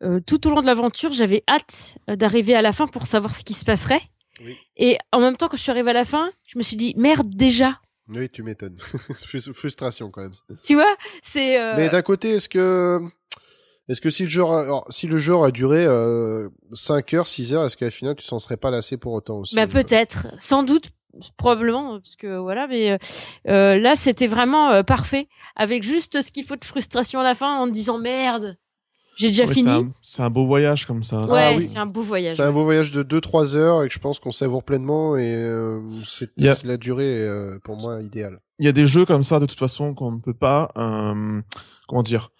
euh, tout au long de l'aventure, j'avais hâte d'arriver à la fin pour savoir ce qui se passerait. Oui. Et en même temps, quand je suis arrivée à la fin, je me suis dit merde déjà. Oui, tu m'étonnes. Frus- Frustration quand même. Tu vois, c'est. Mais d'un côté, est-ce que est-ce que si le jeu a- alors, si le jeu aurait duré euh, 5 heures, 6 heures, est-ce qu'à la final tu s'en serais pas lassé pour autant aussi Bah peut-être, sans doute, probablement, parce que voilà, mais euh, euh, là c'était vraiment euh, parfait, avec juste ce qu'il faut de frustration à la fin, en te disant merde, j'ai déjà Ouais, fini. c'est un- beau voyage comme ça. Ouais, Ah oui. c'est un beau voyage. C'est un beau voyage de 2-3 heures et que je pense qu'on savoure pleinement et euh, c'est la durée est, euh, pour moi idéale. il y a des jeux comme ça de toute façon qu'on ne peut pas euh, comment dire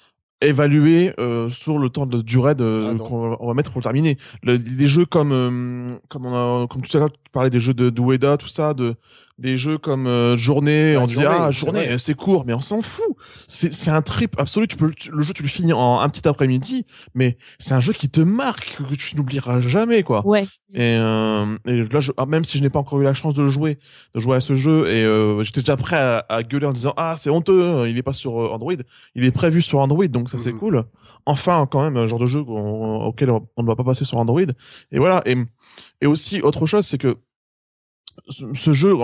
évaluer euh, sur le temps de durée de Ah qu'on va- on va mettre pour terminer. Le- les jeux comme euh, comme on a comme tout à l'heure tu parlais des jeux de d'Ueda tout ça de des jeux comme euh, journée on disait Journée, ah c'est journée c'est court mais on s'en fout c'est c'est un trip absolu tu peux le- tu- le jeu tu le finis en un petit après-midi mais c'est un jeu qui te marque que tu n'oublieras jamais quoi Ouais. et, euh, et là, je, ah, même si je n'ai pas encore eu la chance de le jouer, de jouer à ce jeu, et euh, j'étais déjà prêt à, à gueuler en disant ah c'est honteux, hein, il est pas sur euh, Android, il est prévu sur Android, donc ça c'est Mhm. cool. Enfin, quand même, un genre de jeu auquel on ne va pas passer sur Android. Et voilà. Et, et aussi autre chose, c'est que ce, jeu,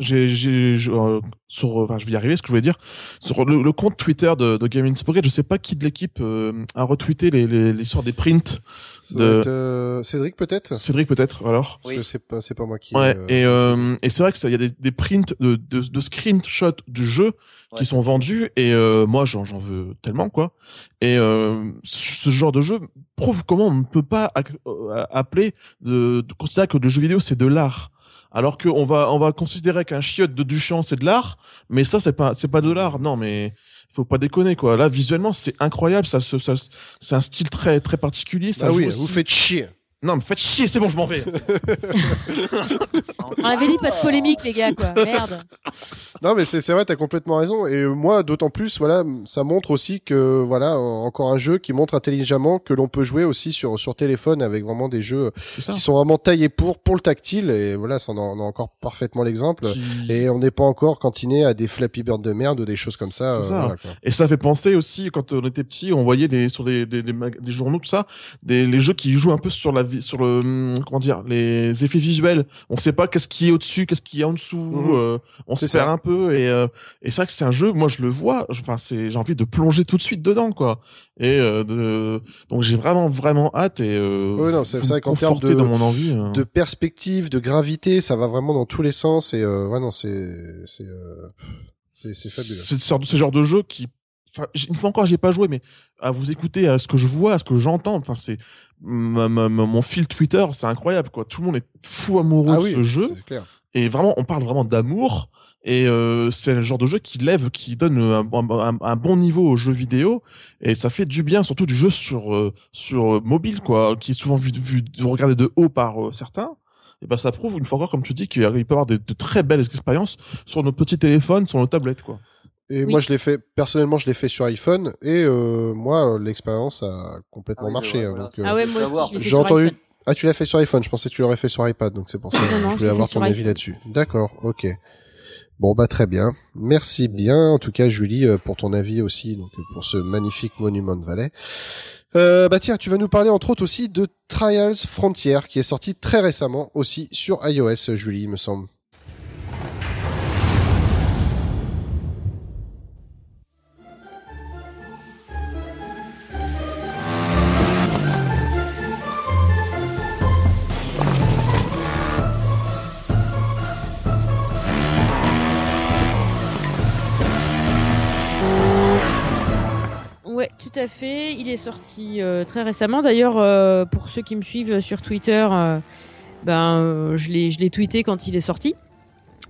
j'ai, j'ai, je- euh, sur, enfin, je vais y arriver, ce que je voulais dire, sur le, le compte Twitter de, de Gaming Pocket, je sais pas qui de l'équipe euh, a retweeté les, les, l'histoire des prints. Ça De- être, euh, Cédric peut-être? Cédric peut-être, alors. Parce Oui. que c'est pas c'est pas moi qui Ouais, euh, et, euh, et c'est vrai que ça, il y a des, des prints de, de, de screenshots du jeu Ouais. qui sont vendus et euh, moi j'en j'en veux tellement quoi. Et euh, ce genre de jeu prouve comment on ne peut pas euh, appeler de, de considérer que le jeu vidéo c'est de l'art. Alors qu'on va on va considérer qu'un chiotte de Duchamp c'est de l'art, mais ça c'est pas c'est pas de l'art. Non mais faut pas déconner quoi. Là visuellement c'est incroyable, ça, ça, c'est un style très très particulier. Ça Ah oui, vous faites chier. Non mais faites chier, c'est bon je m'en vais. On avait dit pas de polémique, les gars, quoi. Merde. Non, mais c'est c'est vrai, t'as complètement raison. Et euh, moi, d'autant plus, voilà, ça montre aussi que voilà, encore un jeu qui montre intelligemment que l'on peut jouer aussi sur sur téléphone avec vraiment des jeux qui sont vraiment taillés pour pour le tactile. Et voilà, ça en a, on a encore parfaitement l'exemple. Qui- Et on n'est pas encore cantiné à des Flappy Bird de merde ou des choses comme ça. Euh, ça. voilà, quoi. Et ça fait penser aussi quand on était petit, on voyait les sur les des, des, des journaux tout ça, des les jeux qui jouent un peu sur la vie, sur le hum, comment dire, les effets visuels. On sait pas qu'est-ce qui est au-dessus, qu'est-ce qui est en dessous. Mhm. euh, on se perd un peu et euh, et c'est vrai que c'est un jeu. Moi, je le vois. je- Enfin, c'est j'ai envie de plonger tout de suite dedans, quoi. Et euh, de donc j'ai vraiment vraiment hâte et euh, Oui, non, c'est- vrai qu'en termes de- dans mon envie. euh. De perspective, de gravité, ça va vraiment dans tous les sens. Et euh, ouais, non, c'est c'est euh, c'est fabuleux. C'est ce genre de- jeu qui, enfin, une fois encore, j'ai pas joué, mais à vous écouter, à ce que je vois, à ce que j'entends, enfin, c'est ma- ma- ma- mon fil Twitter, c'est incroyable, quoi. Tout le monde est fou amoureux Ah de oui, ce jeu, clair. et vraiment, on parle vraiment d'amour. Et euh, c'est le genre de jeu qui lève, qui donne un, un- un bon niveau au jeu vidéo, et ça fait du bien, surtout du jeu sur euh, sur mobile, quoi, qui est souvent vu, vu regardé de haut par euh, certains. et ben ça prouve une fois encore, comme tu dis, qu'il peut y avoir de, de très belles expériences sur nos petits téléphones, sur nos tablettes, quoi. Et Oui. moi, je l'ai fait personnellement, je l'ai fait sur iPhone et euh, moi, l'expérience a complètement Ah oui, marché. ouais, hein, voilà, donc, c'est- euh, Ah ouais, moi aussi, J'ai entendu. iPhone. Ah, tu l'as fait sur iPhone. Je pensais que tu l'aurais fait sur iPad, donc c'est pour ça. Non, je je l'ai voulais avoir ton avis là-dessus. D'accord, ok. Bon bah très bien. Merci bien, en tout cas Julie, euh, pour ton avis aussi, donc euh, pour ce magnifique monument de Valais. Euh, bah tiens, tu vas nous parler entre autres aussi de Trials Frontier, qui est sorti très récemment aussi sur iOS, Julie, il me semble. Tout à fait. Il est sorti euh, très récemment. D'ailleurs, euh, pour ceux qui me suivent sur Twitter, euh, ben je l'ai je l'ai tweeté quand il est sorti.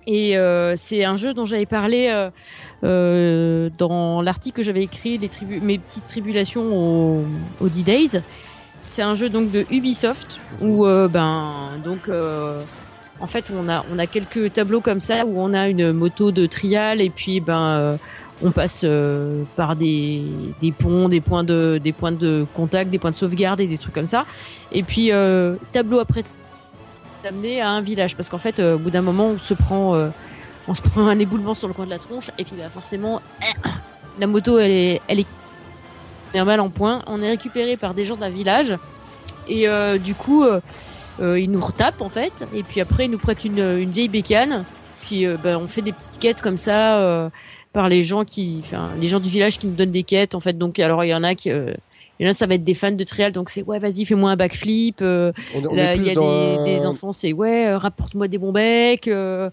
Et c'est un jeu dont j'avais parlé dans l'article que j'avais écrit, les mes petites tribulations au, D-Days. C'est un jeu donc de Ubisoft où ben donc en fait on a on a quelques tableaux comme ça où on a une moto de trial et puis ben on passe euh, par des, des ponts, des points de des points de contact, des points de sauvegarde et des trucs comme ça. Et puis euh, tableau après amené à un village. Parce qu'en fait euh, au bout d'un moment on se prend on se prend un éboulement sur le coin de la tronche. Et puis bah, forcément la moto elle est elle est mal en point. On est récupéré par des gens d'un village. Et euh, du coup euh, ils nous retapent en fait. Et puis après ils nous prêtent une, une vieille bécane. Puis bah, on fait des petites quêtes comme ça par les gens qui, enfin, les gens du village qui nous donnent des quêtes en fait. Donc alors il y en a qui, euh, il y en a ça va être des fans de trial, donc c'est ouais vas-y fais-moi un backflip. euh, là il y a des, un- des enfants c'est ouais euh, rapporte-moi des bons becs. euh,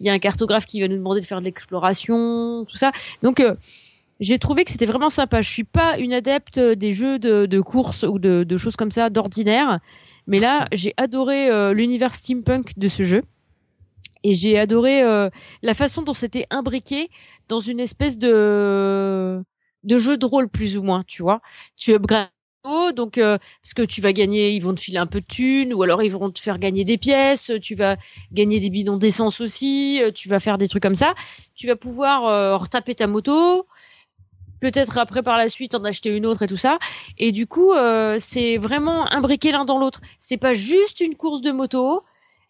Il y a un cartographe qui va nous demander de faire de l'exploration, tout ça. Donc euh, j'ai trouvé que c'était vraiment sympa. Je suis pas une adepte des jeux de, de course ou de, de choses comme ça d'ordinaire, mais là j'ai adoré euh, l'univers steampunk de ce jeu. Et j'ai adoré euh, la façon dont c'était imbriqué dans une espèce de de jeu de rôle plus ou moins, tu vois. Tu upgrades donc euh, parce que tu vas gagner, ils vont te filer un peu de thunes ou alors ils vont te faire gagner des pièces, tu vas gagner des bidons d'essence aussi, euh, tu vas faire des trucs comme ça. Tu vas pouvoir euh, retaper ta moto, peut-être après par la suite en acheter une autre et tout ça. Et du coup, euh, c'est vraiment imbriqué l'un dans l'autre. C'est pas juste une course de moto.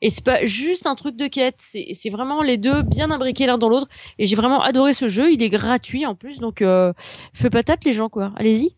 Et c'est pas juste un truc de quête, c'est vraiment les deux bien imbriqués l'un dans l'autre. Et j'ai vraiment adoré ce jeu, il est gratuit en plus, donc euh, feu patate les gens quoi. Allez-y.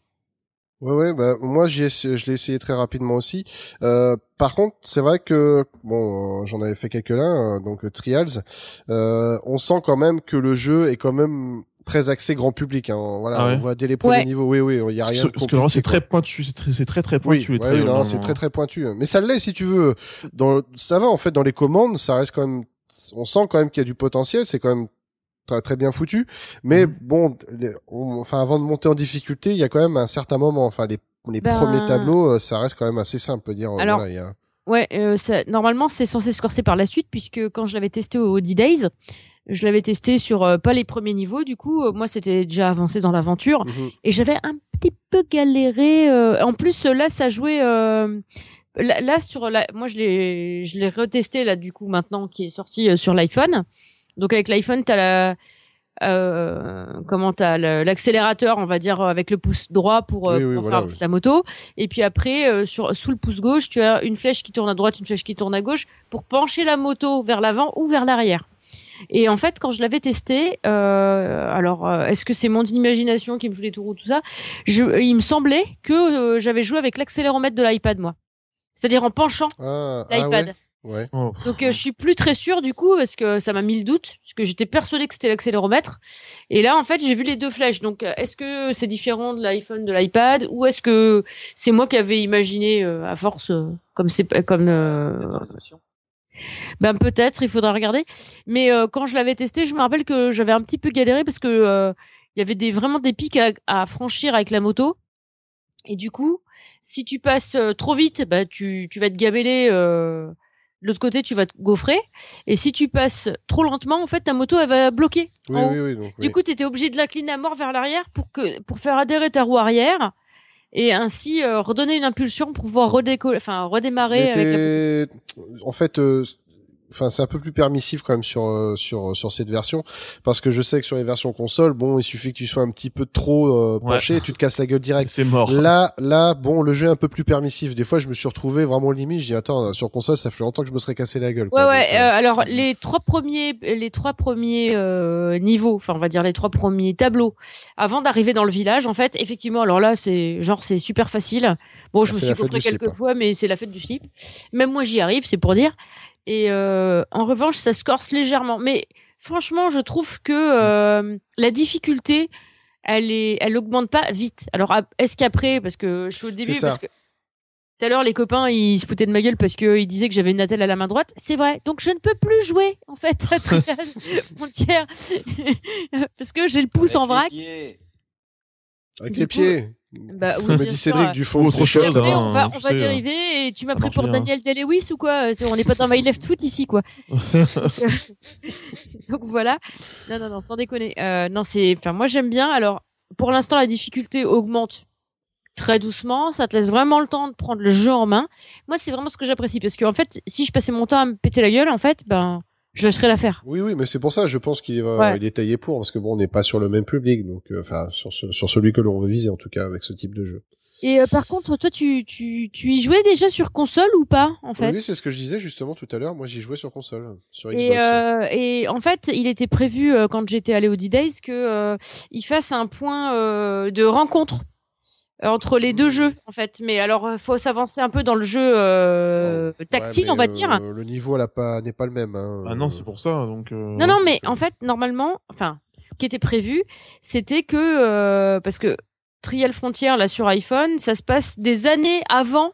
Ouais, ouais, bah, moi, je l'ai essayé très rapidement aussi. Euh, par contre, c'est vrai que, bon, euh, j'en avais fait quelques-uns, euh, donc Trials, on sent quand même que le jeu est quand même très axé grand public. Hein. Voilà, Ah ouais on voit dès les premiers Ouais. niveaux, oui, oui, il y a rien Parce de que- c'est très pointu, c'est très, c'est très très Oui, pointu. et ouais, oui, non, euh, c'est très très pointu. Mais ça l'est si tu veux. Dans, ça va en fait dans les commandes, ça reste quand même. On sent quand même qu'il y a du potentiel. C'est quand même très très bien foutu. Mais Mhm. bon, les- on- enfin avant de monter en difficulté, il y a quand même un certain moment. Enfin les les Ben- premiers tableaux, euh, ça reste quand même assez simple, on peut dire. euh, Alors, voilà, il y a... Ouais, euh, ça, normalement c'est censé se corser par la suite puisque quand je l'avais testé au D-Days, je l'avais testé sur euh, pas les premiers niveaux. Du coup, euh, moi c'était déjà avancé dans l'aventure Mhm. et j'avais un petit peu galéré. euh, en plus, euh, là, ça jouait. euh, là, là, sur la, moi, je l'ai, je l'ai retesté là du coup maintenant qui est sorti euh, sur l'iPhone. Donc avec l'iPhone, t'as la, euh, comment t'as l'accélérateur, on va dire avec le pouce droit pour, Oui, oui, pour voilà, faire oui. ta moto. Et puis après, euh, sur sous le pouce gauche, tu as une flèche qui tourne à droite, une flèche qui tourne à gauche pour pencher la moto vers l'avant ou vers l'arrière. Et en fait, quand je l'avais testé, euh, alors euh, est-ce que c'est mon imagination qui me joue les tours ou tout ça? Je, Il me semblait que euh, j'avais joué avec l'accéléromètre de l'iPad, moi. C'est-à-dire en penchant Ah, ah l'iPad. ouais, ouais. Oh. Donc euh, je suis plus très sûre du coup parce que ça m'a mis le doute parce que j'étais persuadée que c'était l'accéléromètre et là en fait j'ai vu les deux flèches donc euh, est-ce que c'est différent de l'iPhone de l'iPad ou est-ce que c'est moi qui avais imaginé euh, à force euh, comme c'est pas- comme euh, ben peut-être il faudra regarder. Mais euh, quand je l'avais testé je me rappelle que j'avais un petit peu galéré parce que euh, il y avait des vraiment des pics à, à franchir avec la moto. Et du coup si tu passes euh, trop vite bah tu tu vas te gabeler de l'autre côté tu vas te gaufrer. Et si tu passes trop lentement en fait ta moto elle va bloquer Oui, oui, oui. donc, du coup tu étais obligé de l'incliner à mort vers l'arrière pour que pour faire adhérer ta roue arrière et ainsi euh, redonner une impulsion pour pouvoir redécoller, enfin redémarrer avec. La... En fait, euh, enfin, c'est un peu plus permissif quand même sur euh, sur sur cette version parce que je sais que sur les versions console, bon, il suffit que tu sois un petit peu trop euh, Ouais. penché, et tu te casses la gueule direct. C'est mort. Là, là, bon, le jeu est un peu plus permissif. Des fois, je me suis retrouvé vraiment limite. Je dis attends, sur console, ça fait longtemps que je me serais cassé la gueule. Ouais quoi. ouais. Donc, euh, euh, alors les trois premiers, les trois premiers euh, niveaux, enfin on va dire les trois premiers tableaux, avant d'arriver dans le village, en fait, effectivement, alors là c'est genre c'est super facile. Bon, je Ah, me suis coffré slip, quelques hein. fois, mais c'est la fête du slip. Même moi j'y arrive, c'est pour dire. Et euh, en revanche, ça se corse légèrement. Mais franchement, je trouve que euh, la difficulté, elle est, elle augmente pas vite. Alors est-ce qu'après, parce que je suis au début, parce que tout à l'heure les copains ils se foutaient de ma gueule parce qu'ils disaient que j'avais une attelle à la main droite. C'est vrai. Donc je ne peux plus jouer en fait à Trial Frontière parce que j'ai le pouce Avec en les vrac. pieds. avec du les coup- pieds. Bah, oui, Comme bien dit. Cédric du fond. Autre c'est chose, chouette. Après, hein, on va, tu on va sais, dériver et tu m'as pris pour bien. Daniel Day-Lewis ou quoi C'est- On n'est pas dans My Left Foot ici, quoi. Donc voilà. Non, non, non, sans déconner. Euh, non, c'est. Enfin, moi j'aime bien. Alors, pour l'instant, la difficulté augmente très doucement. Ça te laisse vraiment le temps de prendre le jeu en main. Moi, c'est vraiment ce que j'apprécie parce qu'en fait, si je passais mon temps à me péter la gueule, en fait, ben, je lâcherais l'affaire. Oui, oui, mais c'est pour ça, je pense qu'il va, Ouais. il est taillé pour, parce que bon, on n'est pas sur le même public, donc, euh, enfin, sur, ce- sur celui que l'on veut viser, en tout cas, avec ce type de jeu. Et euh, par contre, toi, tu, tu, tu y jouais déjà sur console ou pas, en fait Oui, c'est ce que je disais justement tout à l'heure. Moi, j'y jouais sur console, sur Xbox. Et, euh, et en fait, il était prévu euh, quand j'étais allé au D-Days que euh, il fasse un point euh, de rencontre euh, entre les deux jeux en fait. Mais alors, euh, faut s'avancer un peu dans le jeu euh, tactile, Ouais, mais, on va dire. euh, le niveau pas n'est pas le même. Hein. Ah non, c'est pour ça. Donc. euh, Non, non, mais euh, en fait, normalement, enfin, ce qui était prévu, c'était que euh, parce que Trial Frontier là sur iPhone, ça se passe des années avant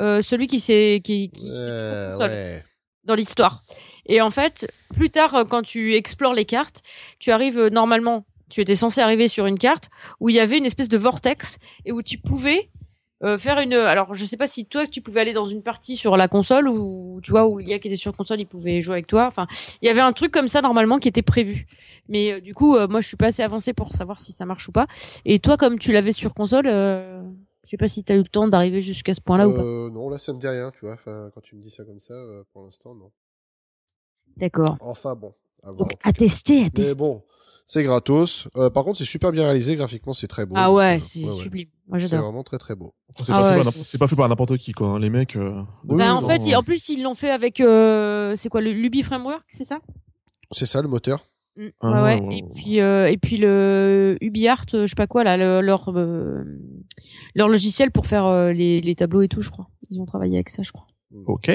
euh, celui qui s'est qui, fait console. ouais. dans l'histoire. Et en fait, plus tard, euh, quand tu explores les cartes, tu arrives euh, normalement, tu étais censé arriver sur une carte où il y avait une espèce de vortex et où tu pouvais euh, faire une. Alors, je sais pas si toi tu pouvais aller dans une partie sur la console ou tu vois où y a qui était sur console, il pouvait jouer avec toi. Enfin, il y avait un truc comme ça normalement qui était prévu. Mais euh, du coup, euh, moi, je suis pas assez avancé pour savoir si ça marche ou pas. Et toi, comme tu l'avais sur console. Euh... Je sais pas si t'as eu le temps d'arriver jusqu'à ce point-là ou pas. Euh, non, là, ça me dit rien, tu vois. Enfin, quand tu me dis ça comme ça, euh, pour l'instant, non. D'accord. Enfin, bon. Donc, à tester, à Mais tester. bon, c'est gratos. Euh, par contre, c'est super bien réalisé graphiquement, c'est très beau. Ah ouais, euh, c'est ouais, ouais. sublime. Moi, C'est j'adore. vraiment très très beau. C'est Ah pas, fait ouais, par n'importe- c'est pas fait par n'importe qui, quoi. hein. Les mecs. euh, Oui, Bah, oui, en non, fait, non. ils- en plus, ils l'ont fait avec, euh, c'est quoi, le Luby Framework, c'est ça? C'est ça le moteur. Mm, Ah, ouais, ouais. ouais, Et puis, euh, et puis le UbiArt, je sais pas quoi là, le- leur euh, leur logiciel pour faire euh, les, les tableaux et tout, je crois. Ils ont travaillé avec ça, je crois. Ok.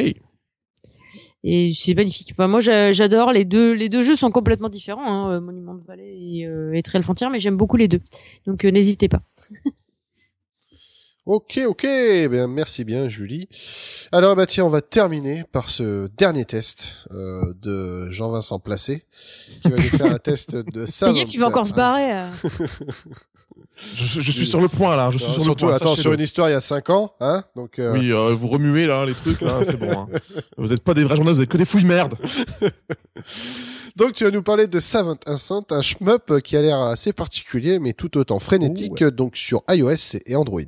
Et c'est magnifique. Enfin, moi, j'a- j'adore les deux. Les deux jeux sont complètement différents, hein, euh, Monument de Valley et, euh, et Trail mais j'aime beaucoup les deux. Donc, euh, n'hésitez pas. Ok, ok, bien, merci bien Julie. Alors bah tiens, on va terminer par ce dernier test euh, de Jean-Vincent Placé, qui va nous faire un test de ça. Payef, il va encore se barrer. euh. Je, je suis sur le point là. Je suis sur le surtout, point. attends, sur une histoire il y a 5 ans, hein Donc euh, Oui, euh, vous remuez là les trucs là, c'est bon. hein. Vous n'êtes pas des vrais journalistes, vous êtes que des fouilles merde. donc tu vas nous parler de Savant Instant, un shmup qui a l'air assez particulier, mais tout autant frénétique, donc sur iOS et Android.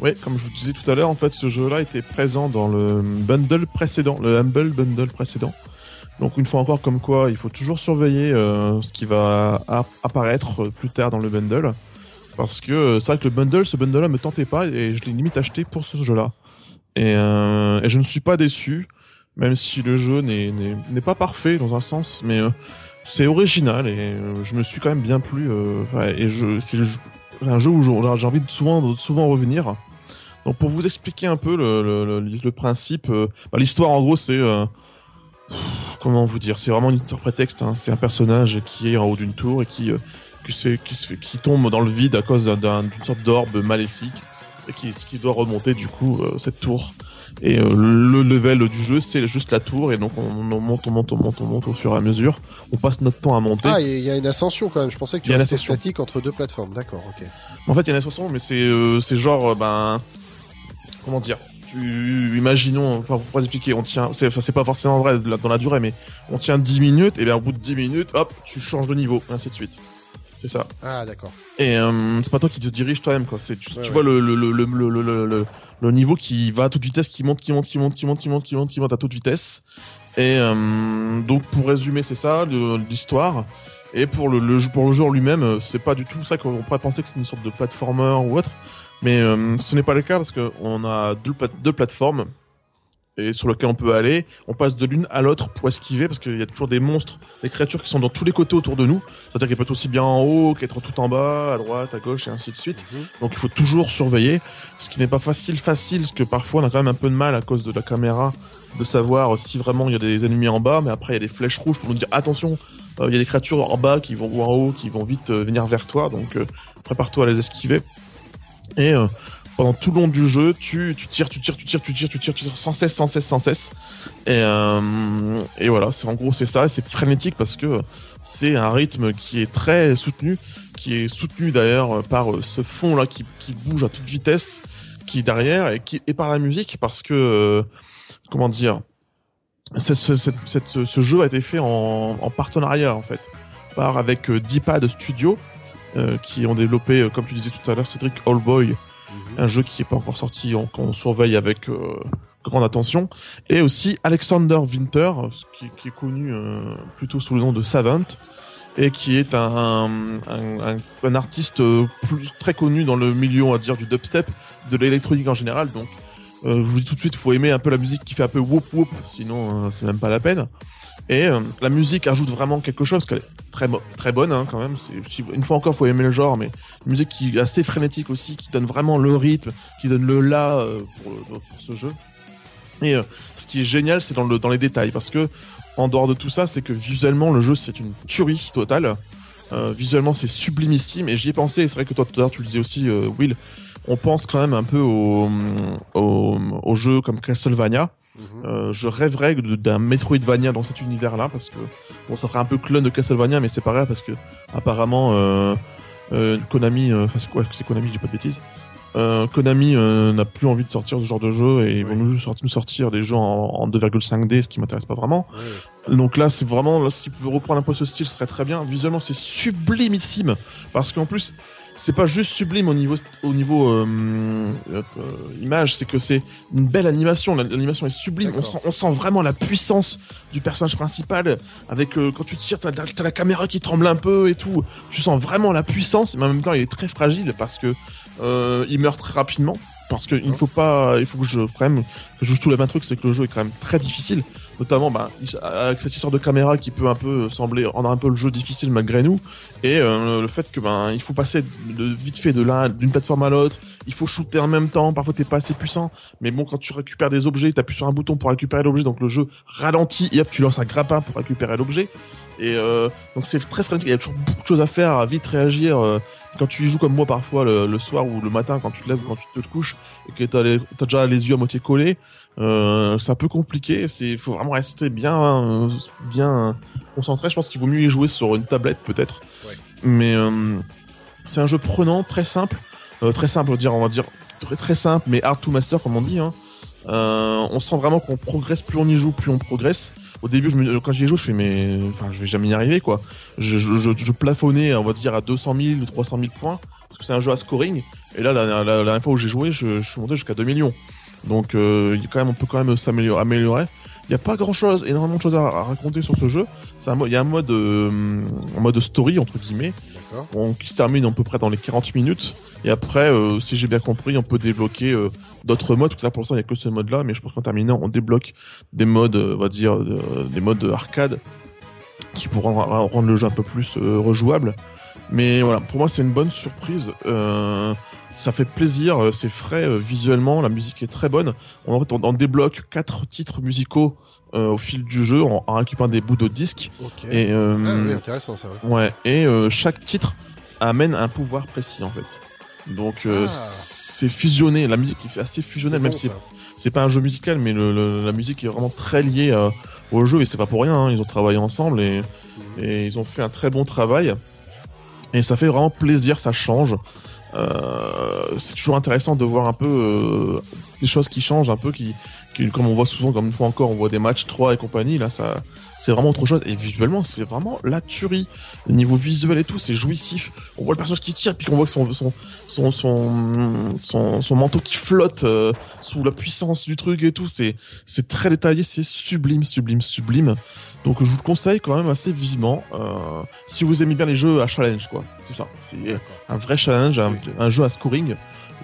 Ouais, comme je vous disais tout à l'heure, en fait, ce jeu-là était présent dans le bundle précédent, le Humble Bundle précédent. Donc une fois encore, comme quoi, il faut toujours surveiller euh, ce qui va apparaître plus tard dans le bundle, parce que euh, c'est vrai que le bundle, ce bundle-là me tentait pas et je l'ai limite acheté pour ce jeu-là. Et, euh, je ne suis pas déçu, même si le jeu n'est- pas parfait dans un sens, mais euh, c'est original et euh, je me suis quand même bien plu. euh, et c'est un jeu où j'ai envie de souvent, souvent revenir. Donc pour vous expliquer un peu le, le, le, le principe, euh, bah, l'histoire en gros c'est euh, comment vous dire, c'est vraiment une histoire prétexte. Hein. C'est un personnage qui est en haut d'une tour et qui euh, qui, se qui, se qui tombe dans le vide à cause d'un- d'un- d'une sorte d'orbe maléfique et qui, qui doit remonter du coup cette tour. Et le level du jeu, c'est juste la tour, et donc on, on monte, on monte, on monte, on monte au fur et à mesure. On passe notre temps à monter. Ah, il y a une ascension quand même. Je pensais que tu restais statique entre deux plateformes. D'accord, ok. En fait, il y a une ascension, mais c'est euh, c'est genre ben comment dire. Tu, imaginons, enfin, pour pas expliquer, on tient, c'est, enfin, c'est pas forcément vrai dans la durée, mais on tient 10 minutes, et bien au bout de 10 minutes, hop, tu changes de niveau, et ainsi de suite. C'est ça. Ah, d'accord. Et euh, c'est pas toi qui te dirige toi-même, quoi. C'est, tu, Ouais, tu ouais. vois le, le, le, le, le, niveau qui va à toute vitesse, qui monte, qui monte, qui monte, qui monte, qui monte, qui monte, qui monte à toute vitesse. Et euh, donc, pour résumer, c'est ça, l'histoire. Et pour le, le, jeu- pour le jeu en lui-même, euh, c'est pas du tout ça qu'on pourrait penser que c'est une sorte de platformer ou autre. Mais euh, ce n'est pas le cas parce qu'on a deux, pla- deux plateformes et sur lesquelles on peut aller. On passe de l'une à l'autre pour esquiver parce qu'il y a toujours des monstres, des créatures qui sont dans tous les côtés autour de nous. C'est-à-dire qu'elles peuvent être aussi bien en haut qu'être tout en bas, à droite, à gauche et ainsi de suite. Mhm. Donc il faut toujours surveiller, ce qui n'est pas facile facile parce que parfois on a quand même un peu de mal à cause de la caméra de savoir si vraiment il y a des ennemis en bas, mais après il y a des flèches rouges pour nous dire attention, euh, il y a des créatures en bas qui vont ou en haut qui vont vite euh, venir vers toi, donc euh, prépare-toi à les esquiver. Et euh, pendant tout le long du jeu, tu, tu tires, tu tires, tu tires, tu tires, tu tires, tu tires sans cesse, sans cesse, sans cesse. Et, euh, et voilà, c'est en gros c'est ça, c'est frénétique parce que c'est un rythme qui est très soutenu, qui est soutenu d'ailleurs par euh, ce fond là qui, qui bouge à toute vitesse, qui est derrière et qui et par la musique parce que comment dire, ce, ce, jeu a été fait en, en partenariat en fait, par avec euh, D-Pad Studio qui ont développé, euh, comme tu disais tout à l'heure, Cédric Allboy, un jeu qui est pas encore sorti, on- qu'on surveille avec euh, grande attention, et aussi Alexander Winter, qui, qui est connu euh, plutôt sous le nom de Savant, et qui est un, un, un, un artiste euh, plus très connu dans le milieu, on va dire, du dubstep, de l'électronique en général. Donc, euh, je vous dis tout de suite, faut aimer un peu la musique qui fait un peu whoop whoop, sinon euh, c'est même pas la peine. Et euh, la musique ajoute vraiment quelque chose, qu'elle est très, très bonne hein, quand même. Une fois encore, faut aimer le genre, mais une musique qui est assez frénétique aussi, qui donne vraiment le rythme, qui donne le là euh, pour, pour ce jeu. Et euh, ce qui est génial, c'est dans, le, dans les détails, parce que en dehors de tout ça, c'est que visuellement, le jeu, c'est une tuerie totale. Euh, visuellement, c'est sublimissime, et j'y ai pensé, et c'est vrai que toi, tout à l'heure, tu le disais aussi, euh, Will, on pense quand même un peu au, au, au jeu comme Castlevania. Mhm. Euh, je rêverais d'un Metroidvania dans cet univers-là, parce que, bon, ça ferait un peu clone de Castlevania, mais c'est pas grave, parce que, apparemment, euh, euh, Konami, euh, enfin, c'est quoi, c'est Konami, je dis pas de bêtises. Euh, Konami n'a plus envie de sortir ce genre de jeu et ils vont nous sortir, nous sortir des jeux en, en 2,5D, ce qui m'intéresse pas vraiment. Donc là, c'est vraiment, là, si vous pouvez reprendre un peu ce style, ce serait très bien. Visuellement, c'est sublimissime parce qu'en plus, c'est pas juste sublime au niveau au niveau euh, euh, image, c'est que c'est une belle animation. La- L'animation est sublime. On sent, on sent vraiment la puissance du personnage principal. Avec euh, quand tu tires, t'as as la caméra qui tremble un peu et tout. Tu sens vraiment la puissance, mais en même temps, il est très fragile parce que il meurt très rapidement. Parce qu'il ne faut pas, il faut que je quand même que je soulève un truc, c'est que le jeu est quand même très difficile notamment bah, avec cette histoire de caméra qui peut un peu sembler rendre un peu le jeu difficile malgré nous. Et euh, le fait que ben il faut passer vite fait de l'un d'une plateforme à l'autre. Il faut shooter en même temps. Parfois t'es pas assez puissant. Mais bon quand tu récupères des objets t'appuies sur un bouton pour récupérer l'objet. Donc le jeu ralentit et hop tu lances un grappin pour récupérer l'objet. Et euh, donc c'est très frénétique il y a toujours beaucoup de choses à faire à vite réagir euh, quand tu y joues comme moi parfois le, soir ou le matin quand tu te lèves ou quand tu te couches et que t'as déjà les yeux à moitié collés euh, c'est un peu compliqué. C'est, faut vraiment rester bien, euh, bien concentré. Je pense qu'il vaut mieux y jouer sur une tablette peut-être. Ouais. Mais euh, c'est un jeu prenant, très simple, Euh, très simple, on va dire, on va dire très très simple, mais hard to master comme on dit. Hein. Euh, on sent vraiment qu'on progresse, plus on y joue, plus on progresse. Au début, je me, quand j'y joue, je fais mais, enfin, je vais jamais y arriver quoi. Je, je, je, je plafonnais, on va dire à 200 000 ou 300 000 points parce que c'est un jeu à scoring. Et là, la, la, la dernière fois où j'ai joué, je, je suis monté jusqu'à 2 millions. Donc, euh, il y a quand même, on peut quand même s'améliorer. Améliorer. Il n'y a pas grand chose, énormément de choses à, à raconter sur ce jeu. Un il y a un mode, euh, un mode story entre guillemets, on- qui se termine à peu près dans les 40 minutes. Et après, euh, si j'ai bien compris, on peut débloquer euh, d'autres modes. Parce que là, pour l'instant, il n'y a que ce mode-là. Mais je pense qu'en terminant, on débloque des modes, on va dire, des modes arcade qui pourront rendre le jeu un peu plus rejouable. Mais voilà, pour moi, c'est une bonne surprise. Euh, ça fait plaisir, euh, c'est frais euh, visuellement, la musique est très bonne. On, en fait, on, on débloque quatre titres musicaux euh, au fil du jeu en, en récupérant des bouts de disques. Ok. Et, euh, Ah oui, intéressant ça. ouais. Ouais, et euh, chaque titre amène un pouvoir précis en fait. Donc euh, Ah. c'est fusionné, la musique est assez fusionnelle, même bon, si c'est pas un jeu musical, mais le, le- la musique est vraiment très liée euh, au jeu et c'est pas pour rien. hein, Ils ont travaillé ensemble et, et ils ont fait un très bon travail. Et ça fait vraiment plaisir, ça change. Euh, c'est toujours intéressant de voir un peu euh, des choses qui changent, un peu qui, comme on voit souvent, comme une fois encore, on voit des matchs 3 et compagnie. Là, ça, c'est vraiment autre chose. Et visuellement, c'est vraiment la tuerie. Le niveau visuel et tout, c'est jouissif. On voit le personnage qui tire, puis qu'on voit que son, son, son, son, son, son manteau qui flotte euh, sous la puissance du truc et tout. C'est, c'est très détaillé, c'est sublime, sublime, sublime. Donc je vous le conseille quand même assez vivement. Euh, si vous aimez bien les jeux à challenge, quoi. C'est ça. C'est un vrai challenge, un, Oui. un jeu à scoring.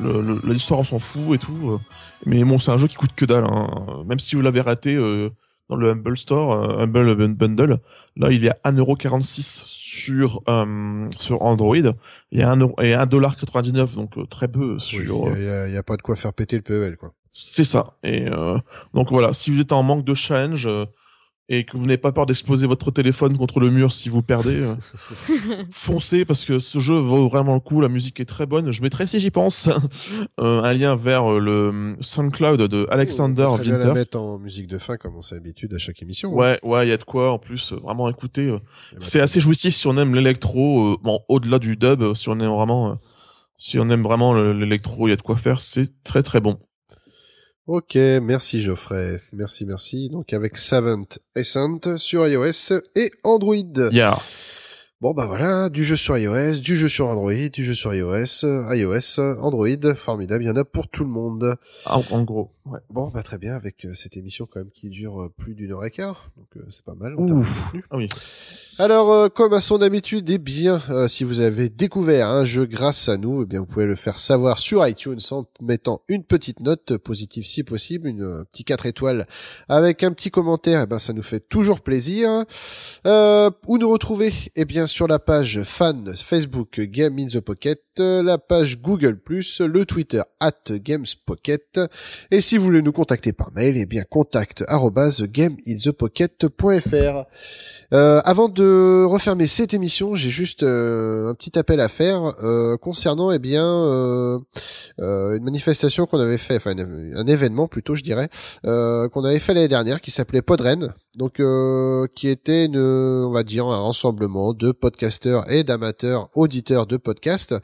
Le- le- L'histoire on s'en fout et tout. euh. Mais bon, c'est un jeu qui coûte que dalle. Hein. Même si vous l'avez raté euh, dans le Humble Store, euh, Humble Bun- Bundle, là il est à 1,46€ sur euh, sur Android et 1 euro- et 1,99$, donc euh, très peu Oui, sur. il y, a- il y a pas de quoi faire péter le PEL, quoi. C'est ça. Et euh, donc voilà, si vous êtes en manque de challenge euh, et que vous n'avez pas peur d'exploser votre téléphone contre le mur si vous perdez, euh, foncez parce que ce jeu vaut vraiment le coup. La musique est très bonne. Je mettrai, si j'y pense, euh, un lien vers euh, le SoundCloud de Alexander On peut très bien la Winter. mettre en musique de fin, comme on s'est l'habitude à chaque émission. hein. Ouais, ouais, il y a de quoi en plus euh, vraiment écouter. euh, Eh ben, c'est assez jouissif si on aime l'électro. euh, bon, au-delà du dub, si on aime vraiment, euh, si on aime vraiment le- l'électro, il y a de quoi faire. C'est très très bon. Ok, merci Geoffrey. Merci, merci. Donc avec Savant Essent sur iOS et Android. Yeah. Bon bah voilà, du jeu sur iOS, du jeu sur Android, du jeu sur iOS, iOS, Android, formidable, il y en a pour tout le monde. En, en gros. Ouais. Bon bah très bien, avec euh, cette émission quand même qui dure euh, plus d'une heure et quart, donc euh, c'est pas mal en termes de Ouf. contenu. Ah oui. Alors, euh, comme à son habitude, eh bien, euh, si vous avez découvert un jeu grâce à nous, eh bien, vous pouvez le faire savoir sur iTunes en mettant une petite note euh, positive si possible, une un petit 4 étoiles avec un petit commentaire. Eh ben, ça nous fait toujours plaisir. Euh, où nous retrouver? Eh bien, sur la page fan Facebook Game in the Pocket, euh, la page Google+, le Twitter at GamesPocket, et si vous voulez nous contacter par mail, eh bien, contact gameinthepocket.fr. Euh, avant de refermer cette émission, j'ai juste euh, un petit appel à faire euh, concernant eh bien euh, euh, une manifestation qu'on avait fait, enfin un événement plutôt, je dirais, euh, qu'on avait fait l'année dernière, qui s'appelait Podren, donc euh, qui était une, on va dire, un rassemblement de podcasteurs et d'amateurs auditeurs de podcasts.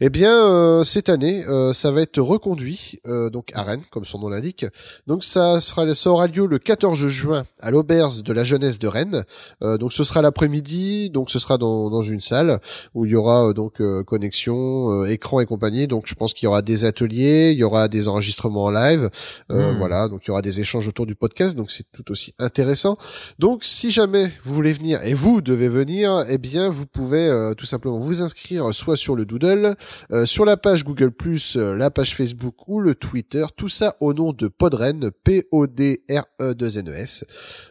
Eh bien, euh, cette année, euh, ça va être reconduit, euh, donc à Rennes, comme son nom l'indique. Donc ça sera, ça aura lieu le 14 juin à l'auberge de la jeunesse de Rennes. Euh, donc ce sera l'après-midi, donc ce sera dans, dans une salle où il y aura euh, donc euh, connexion, euh, écran et compagnie. Donc je pense qu'il y aura des ateliers, il y aura des enregistrements en live, euh, Hmm. voilà. Donc il y aura des échanges autour du podcast, donc c'est tout aussi intéressant. Donc si jamais vous voulez venir et vous devez venir, eh bien vous pouvez euh, tout simplement vous inscrire soit sur le Doodle, euh, sur la page Google+, euh, la page Facebook ou le Twitter, tout ça au nom de Podren, P-O-D-R-E-2-N-E-S.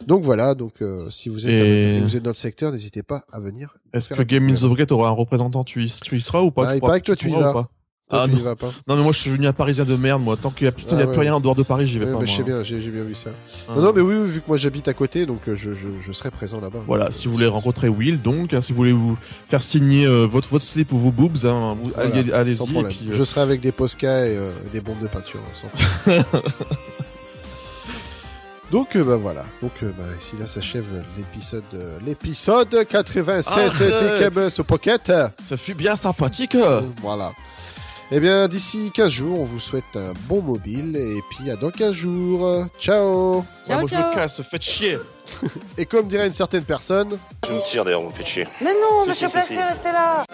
Donc voilà, donc euh, si vous êtes, Et- vous êtes dans le secteur, n'hésitez pas à venir. Est-ce que Game in the Pocket aura un représentant? Tu y, tu y seras ou pas? Tu il paraît que toi, tu y vas. Toi, Ah, tu non. n'y vas pas? Non mais moi je suis venu à Parisien de merde moi. Tant qu'il y a, y a Ah, plus rien en dehors de Paris, j'y vais Ouais, pas. sais moi. bien, j'ai j'ai bien vu ça. Ah. Non, non, mais oui, oui, vu que moi j'habite à côté, donc euh, je, je, je serai présent là-bas. Voilà, si vous voulez rencontrer Will, donc, hein, si vous voulez vous faire signer euh, votre votre slip ou vos boobs, hein, Voilà, allez- allez-y. et problème. puis, euh, Je serai avec des Posca et euh, des bombes de peinture. Donc bah voilà. Donc bah, ici là s'achève l'épisode euh, l'épisode 96 Arrête. des Cables au Pocket. Ça fut bien sympathique. Voilà. Eh bien d'ici 15 jours, on vous souhaite un bon mobile et puis à dans 15 jours. Ciao. Ouais, Ciao, moi je me casse, faites chier. Et comme dirait une certaine personne, Je me tire d'ailleurs, vous me faites chier. Mais non, Si, monsieur si, si, Placé, si. restez là